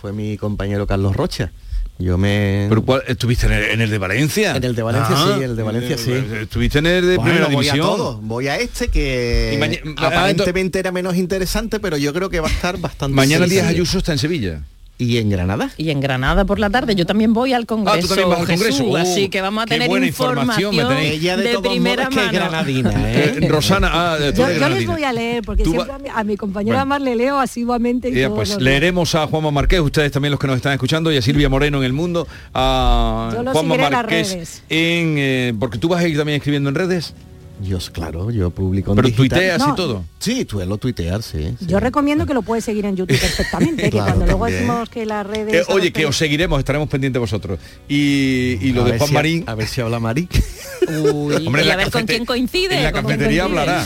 Fue mi compañero Carlos Rocha. Yo me... ¿Pero cuál, estuviste en el, en el de Valencia? En el de Valencia Ah, sí, el de Valencia sí. eh, Estuviste en el de Bueno, primera voy división. a todo. Voy a este que ah, aparentemente era menos interesante, pero yo creo que va a estar bastante Mañana Díaz. Ayuso está en Sevilla. ¿Y en Granada? Y en Granada por la tarde yo también voy al Congreso. Ah, tú también vas al Jesús, Congreso. Oh, así que vamos a tener buena información información. Ella de de, todos primera modos que es mano. granadina, ¿eh? Eh, Rosana, ah, tú Yo, eres yo les voy a leer, porque siempre va- a mi, a mi compañera Bueno. Mar le leo asiduamente. Y Eh, pues leeremos a Juanma Marqués, ustedes también los que nos están escuchando, y a Silvia Moreno en el mundo, a Yo lo Juanma seguiré en las Marqués redes. en eh, porque tú vas a ir también escribiendo en redes. Yo, claro, yo publico en Pero digital. tuiteas y todo. Sí, tú lo tuitear, sí. sí. Yo recomiendo que lo puedes seguir en YouTube perfectamente, que cuando luego decimos que las redes... Eh, oye, que os seguiremos, estaremos pendientes de vosotros. Y, y lo A de ver Juan si- Marín. A ver si habla Marí. Uy, Hombre, y a ver con quién coincide. En la cafetería hablará.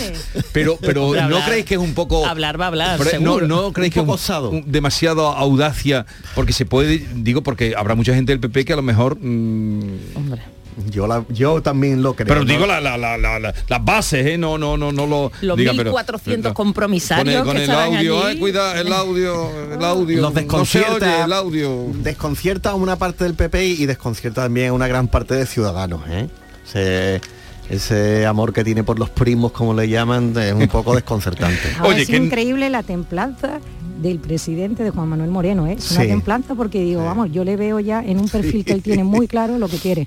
Pero, pero Hombre, ¿no hablar- creéis que es un poco... Hablar va a hablar, Pero, no, seguro. no creéis Un que es un- demasiado audacia porque se puede digo porque habrá mucha gente del PP que a lo mejor mm, Hombre. Yo, la, yo también lo creo. pero ¿no? digo la- la- la- la- la- las bases ¿eh? no no no no lo Los diga, pero- 1400 pero- compromisarios con el, con que el audio allí. ay, cuida el audio el audio Los no se desconcierta, oye el audio desconcierta a una parte del PP y desconcierta también a una gran parte de Ciudadanos. ¿eh? Ese, ese amor que tiene por los primos, como le llaman, es un poco desconcertante. Ahora Oye, es que- increíble la templanza del presidente de Juan Manuel Moreno, ¿eh? Es una Sí. templanza porque digo, vamos, yo le veo ya en un perfil que él tiene muy claro lo que quiere.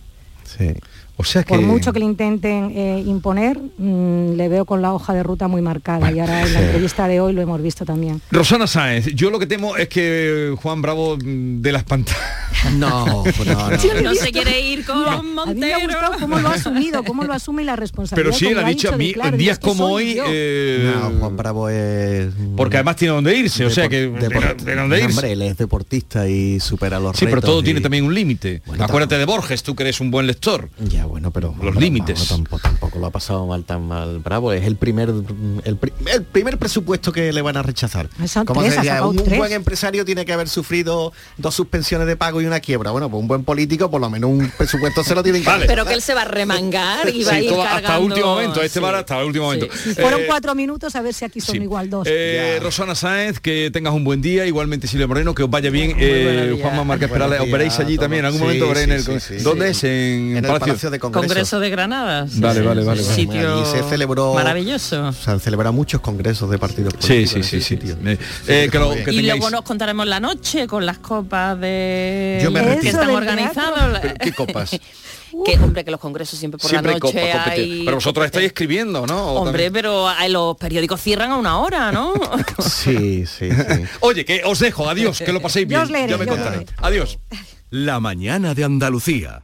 Sí. O sea que Por mucho que le intenten eh, imponer, mm, le veo con la hoja de ruta muy marcada y ahora en la entrevista de hoy lo hemos visto también. Rosana Sáenz yo lo que temo es que Juan Bravo mm, de las pantallas No, no, no. Se quiere ir con Mira, A mí me ha Montero. gustado cómo lo ha asumido, cómo lo asume la responsabilidad. Pero sí, él ha dicho a mí, claro, en días "Es que como hoy... yo". eh, No, Juan Bravo es... porque además tiene donde irse, o sea que de, depor- de dónde No, irse. Hombre, él es deportista y supera los Sí, pero retos todo y- tiene también un límite. Bueno, Acuérdate de Borges, tú que eres un buen lector. Ya, bueno, pero... Los hombre, límites. vamos, tampoco, tampoco lo ha pasado mal tan mal Bravo. Es el primer el, pri- el primer presupuesto que le van a rechazar. Como tres, se ha decía, sacado un, buen empresario tiene que haber sufrido dos suspensiones de pago y una quiebra. Bueno, pues un buen político por lo menos un presupuesto se lo tienen que Vale. Pero que él se va a remangar y va a ir todo hasta cargando- último momento, este sí. va hasta el último momento. Y fueron Eh, cuatro minutos a ver si aquí son sí. igual dos. Eh, Rosana Sáenz, que tengas un buen día, igualmente Silvia Moreno, que os vaya bien. buenos Eh. Juanma Márquez Perales, os veréis allí también, en algún Sí, momento veréis en el... sí, sí, sí, ¿Dónde sí. es? En, En el Palacio de Congresos. Congreso de Granada. sí, Vale, sí, vale, sí, vale, vale. Sitio Allí se celebró- maravilloso. Se han celebrado muchos congresos de partidos Sí, políticos. sí, sí, ese sí. Eh, eh, que lo- que Y tengáis- luego nos contaremos la noche con las copas de Yo me que retiro. están organizados. ¿Pero ¿Qué copas? que hombre que los congresos siempre por Siempre la noche hay Pero vosotros estáis escribiendo, ¿no? ¿O Hombre, también? pero a- los periódicos cierran a una hora, ¿no? Sí, sí, sí. Oye, que os dejo, adiós, que lo paséis Yo bien. os leeré, ya me leeré. Adiós. La mañana de Andalucía.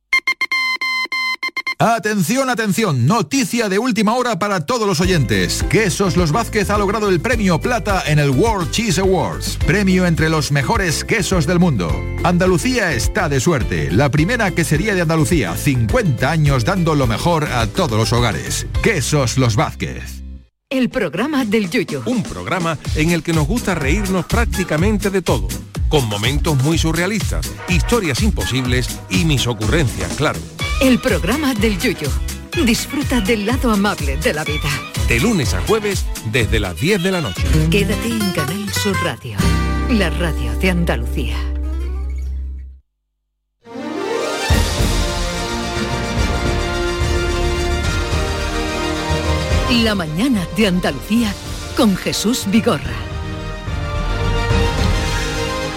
Atención, atención, noticia de última hora para todos los oyentes. Quesos Los Vázquez ha logrado el premio plata en el World Cheese Awards, premio entre los mejores quesos del mundo. Andalucía está de suerte, la primera quesería de Andalucía, 50 años dando lo mejor a todos los hogares. Quesos Los Vázquez. El programa del Yuyo. Un programa en el que nos gusta reírnos prácticamente de todo, con momentos muy surrealistas, historias imposibles y mis ocurrencias, claro. El programa del Yuyo. Disfruta del lado amable de la vida. De lunes a jueves desde las 10 de la noche. Quédate en Canal Sur Radio, la radio de Andalucía. La mañana de Andalucía con Jesús Vigorra.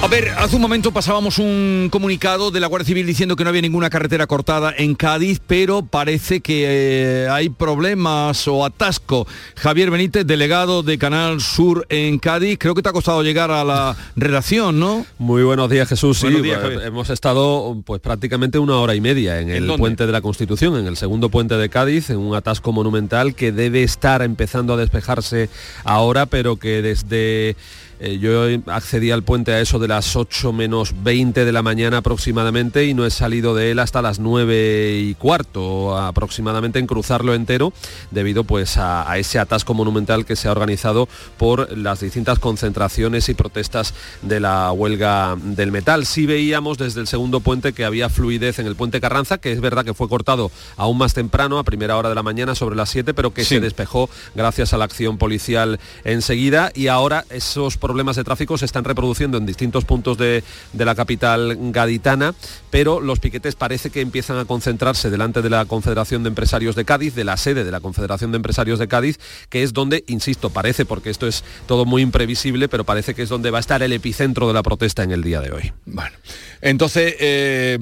A ver, hace un momento pasábamos un comunicado de la Guardia Civil diciendo que no había ninguna carretera cortada en Cádiz, pero parece que eh, hay problemas o atasco. Javier Benítez, delegado de Canal Sur en Cádiz, creo que te ha costado llegar a la redacción, ¿no? Muy buenos días, Jesús. Sí, Buenos días, pues, hemos estado pues prácticamente una hora y media en el dónde? puente de la Constitución, en el segundo puente de Cádiz, en un atasco monumental que debe estar empezando a despejarse ahora, pero que desde eh, yo accedí al puente a eso de las 8 menos 20 de la mañana aproximadamente y no he salido de él hasta las 9 y cuarto aproximadamente en cruzarlo entero debido pues a, a ese atasco monumental que se ha organizado por las distintas concentraciones y protestas de la huelga del metal. Sí veíamos desde el segundo puente que había fluidez en el puente Carranza, que es verdad que fue cortado aún más temprano, a primera hora de la mañana sobre las 7, pero que se despejó gracias a la acción policial enseguida y ahora esos problemas de tráfico se están reproduciendo en distintos puntos de, de la capital gaditana, pero los piquetes parece que empiezan a concentrarse delante de la Confederación de Empresarios de Cádiz, de la sede de la Confederación de Empresarios de Cádiz, que es donde, insisto, parece, porque esto es todo muy imprevisible, pero parece que es donde va a estar el epicentro de la protesta en el día de hoy. Bueno, entonces, eh,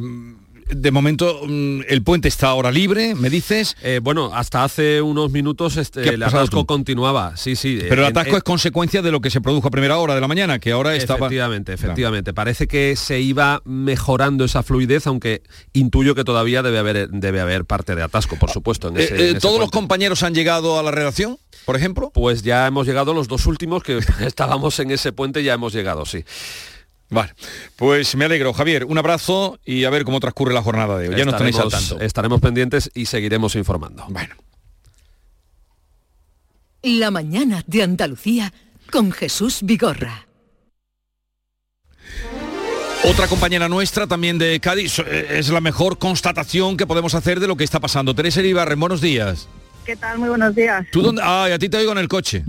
de momento mm, el puente está ahora libre, me dices. Eh, bueno, hasta hace unos minutos este, ¿Qué ha el atasco tú? continuaba. Sí, sí. Pero el atasco es consecuencia de lo que se produjo a primera hora de la mañana, que ahora estaba... Efectivamente, efectivamente. Parece que se iba mejorando esa fluidez, aunque intuyo que todavía debe haber, debe haber parte de atasco, por supuesto. En Eh, ese- eh, en ese ¿Todos los compañeros han llegado a la redacción, por ejemplo? Pues ya hemos llegado los dos últimos que estábamos en ese puente, ya hemos llegado, sí. Vale, pues me alegro. Javier, un abrazo y a ver cómo transcurre la jornada de hoy. Ya nos tenéis al Estaremos- tanto. Estaremos pendientes y seguiremos informando. Bueno. La mañana de Andalucía con Jesús Vigorra. Otra compañera nuestra, también de Cádiz, eh, es la mejor constatación que podemos hacer de lo que está pasando. Teresa Iribarren, buenos días. ¿Qué tal? Muy buenos días. ¿Tú dónde? Ay, a ti te oigo en el coche.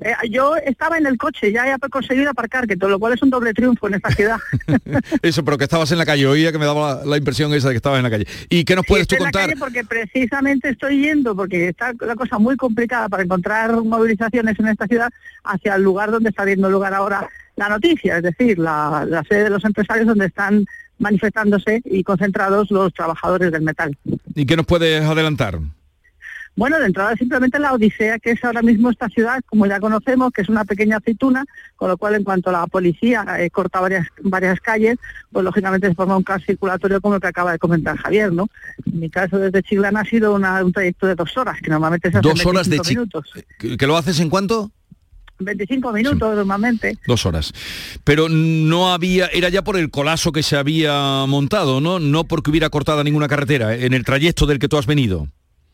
Eh, yo estaba en el coche, ya he conseguido aparcar, que todo lo cual es un doble triunfo en esta ciudad. Eso, pero que estabas en la calle, oía que me daba la, la impresión esa de que estabas en la calle. ¿Y qué nos puedes tú Estoy en la contar? calle porque precisamente estoy yendo, porque está la cosa muy complicada para encontrar movilizaciones en esta ciudad hacia el lugar donde está viendo lugar ahora la noticia, es decir, la, la sede de los empresarios donde están manifestándose y concentrados los trabajadores del metal. ¿Y qué nos puedes adelantar? Bueno, de entrada simplemente la odisea que es ahora mismo esta ciudad, como ya conocemos, que es una pequeña aceituna, con lo cual en cuanto la policía eh, corta varias, varias calles, pues lógicamente se forma un caos circulatorio como el que acaba de comentar Javier, ¿no? En mi caso desde Chiclana ha sido una- un trayecto de dos horas, que normalmente se hace Dos horas de 25 Chi- minutos. ¿Que lo haces en cuánto? 25 minutos normalmente. Dos horas. Pero no había, era ya por el colapso que se había montado, ¿no? No porque hubiera cortada ninguna carretera en el trayecto del que tú has venido.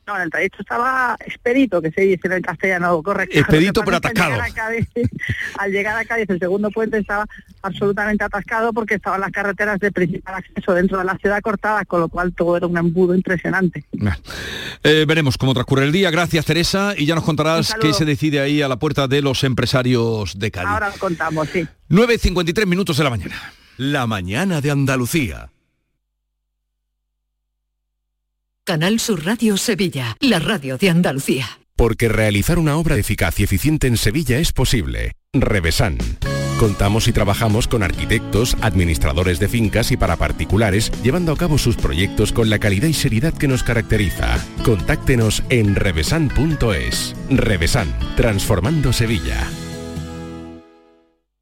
No, en el trayecto estaba expedito, que se dice en el castellano correcto. Expedito, pero que Al llegar, a Cádiz, al llegar a Cádiz, el segundo puente estaba absolutamente atascado porque estaban las carreteras de principal acceso dentro de la ciudad cortadas, con lo cual todo era un embudo impresionante. Eh, veremos cómo transcurre el día. Gracias, Teresa. Y ya nos contarás qué se decide ahí a la puerta de los empresarios de Cádiz. Ahora lo contamos, sí. 9.53 minutos de la mañana. La mañana de Andalucía. Canal Sur Radio Sevilla, la radio de Andalucía. Porque realizar una obra eficaz y eficiente en Sevilla es posible. Revesan. Contamos y trabajamos con arquitectos, administradores de fincas y para particulares, llevando a cabo sus proyectos con la calidad y seriedad que nos caracteriza. Contáctenos en revesan.es. Revesan, transformando Sevilla.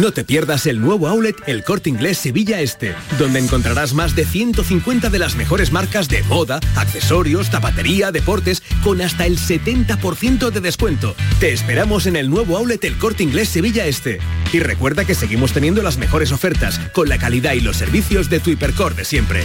No te pierdas el nuevo outlet El Corte Inglés Sevilla Este, donde encontrarás más de 150 de las mejores marcas de moda, accesorios, zapatería, deportes, con hasta el 70% de descuento. Te esperamos en el nuevo outlet El Corte Inglés Sevilla Este. Y recuerda que seguimos teniendo las mejores ofertas, con la calidad y los servicios de tu hipercor de siempre.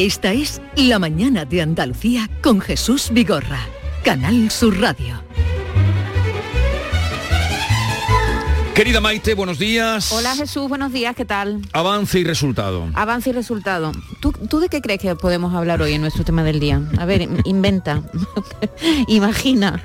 Esta es La Mañana de Andalucía con Jesús Vigorra, Canal Sur Radio. Querida Maite, buenos días. Hola Jesús, buenos días, ¿qué tal? Avance y resultado. Avance y resultado. ¿Tú, ¿Tú de qué crees que podemos hablar hoy en nuestro tema del día? A ver, inventa, imagina.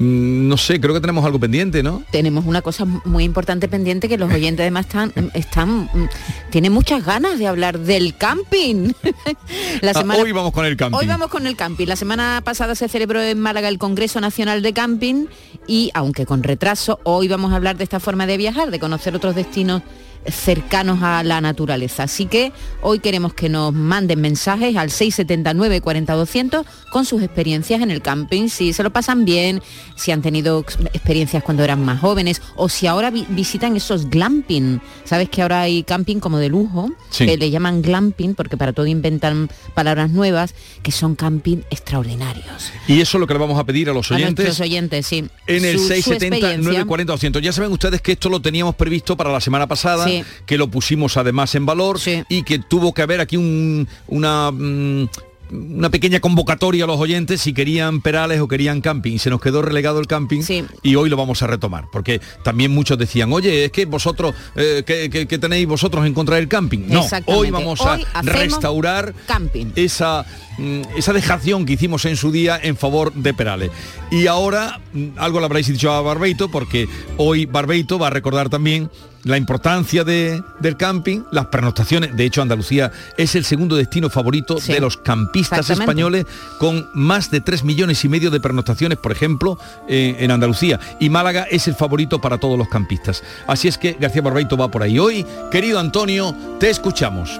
Mm, No sé, creo que tenemos algo pendiente, ¿no? Tenemos una cosa muy importante pendiente que los oyentes además están, están mm, tienen muchas ganas de hablar del camping. La Ah, hoy vamos con el camping. Hoy vamos con el camping. La semana pasada se celebró en Málaga el Congreso Nacional de Camping y, aunque con retraso, hoy vamos a hablar de esta forma de viajar, de conocer otros destinos cercanos a la naturaleza. Así que hoy queremos que nos manden mensajes al 679 40 200 con sus experiencias en el camping, si se lo pasan bien, si han tenido ex- experiencias cuando eran más jóvenes o si ahora vi- visitan esos glamping. Sabes que ahora hay camping como de lujo, Sí. que le llaman glamping porque para todo inventan palabras nuevas, que son camping extraordinarios. Y eso es lo que le vamos a pedir a los A oyentes. nuestros oyentes, sí. En el Su- su 670 experiencia. 940 200. Ya saben ustedes que esto lo teníamos previsto para la semana pasada, Sí. Que lo pusimos además en valor y que tuvo que haber aquí un- una mm, una pequeña convocatoria a los oyentes si querían perales o querían camping. Se nos quedó relegado el camping y hoy lo vamos a retomar. Porque también muchos decían, oye, es que vosotros, eh, ¿qué, qué- qué tenéis vosotros en contra del camping? No, hoy vamos a Hoy restaurar camping. esa, mm, esa dejación que hicimos en su día en favor de Perales. Y ahora mm, algo le habréis dicho a Barbeito, porque hoy Barbeito va a recordar también la importancia de- del camping, las pernoctaciones. De hecho, Andalucía es el segundo destino favorito Sí. de los campistas españoles, con más de 3 millones y medio de pernoctaciones, por ejemplo, eh, en Andalucía. Y Málaga es el favorito para todos los campistas. Así es que García Barbeito va por ahí. Hoy, querido Antonio, te escuchamos.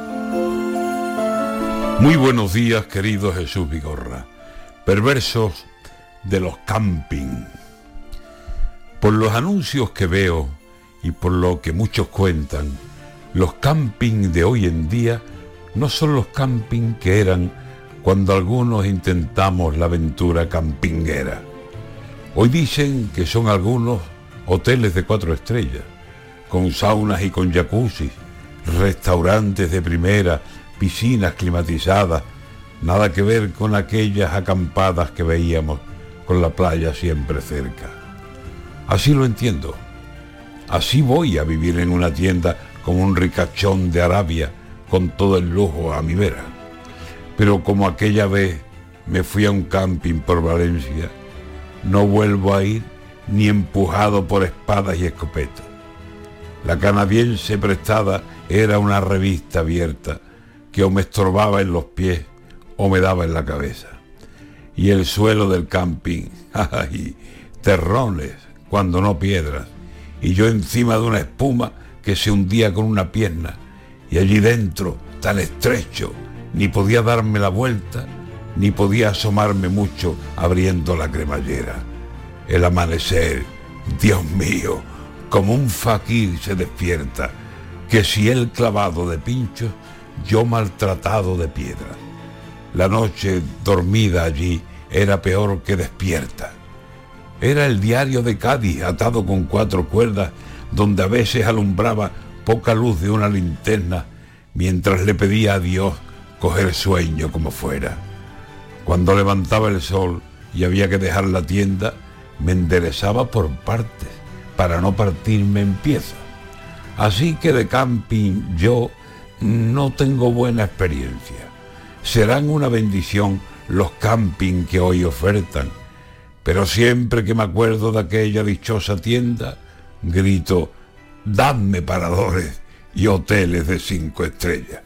Muy buenos días, querido Jesús Vigorra. Perversos de los camping. Por los anuncios que veo y por lo que muchos cuentan, los camping de hoy en día no son los camping que eran cuando algunos intentamos la aventura campinguera. Hoy dicen que son algunos hoteles de cuatro estrellas, con saunas y con jacuzzi, restaurantes de primera, piscinas climatizadas, nada que ver con aquellas acampadas que veíamos con la playa siempre cerca. Así lo entiendo. Así voy a vivir en una tienda como un ricachón de Arabia con todo el lujo a mi vera. Pero como aquella vez me fui a un camping por Valencia, no vuelvo a ir ni empujado por espadas y escopetas. La canadiense prestada era una revista abierta que o me estorbaba en los pies o me daba en la cabeza. Y el suelo del camping, ¡ay! terrones, cuando no piedras. Y yo encima de una espuma que se hundía con una pierna. Y allí dentro, tan estrecho, ni podía darme la vuelta, ni podía asomarme mucho abriendo la cremallera. El amanecer, Dios mío, como un faquir se despierta, que si él clavado de pinchos, yo maltratado de piedra. La noche dormida allí era peor que despierta. Era el diario de Cádiz atado con cuatro cuerdas, donde a veces alumbraba poca luz de una linterna, mientras le pedía a Dios coger sueño como fuera. Cuando levantaba el sol y había que dejar la tienda, me enderezaba por partes para no partirme en piezas. Así que de camping yo no tengo buena experiencia. Serán una bendición los camping que hoy ofertan, pero siempre que me acuerdo de aquella dichosa tienda, grito, dadme paradores y hoteles de cinco estrellas.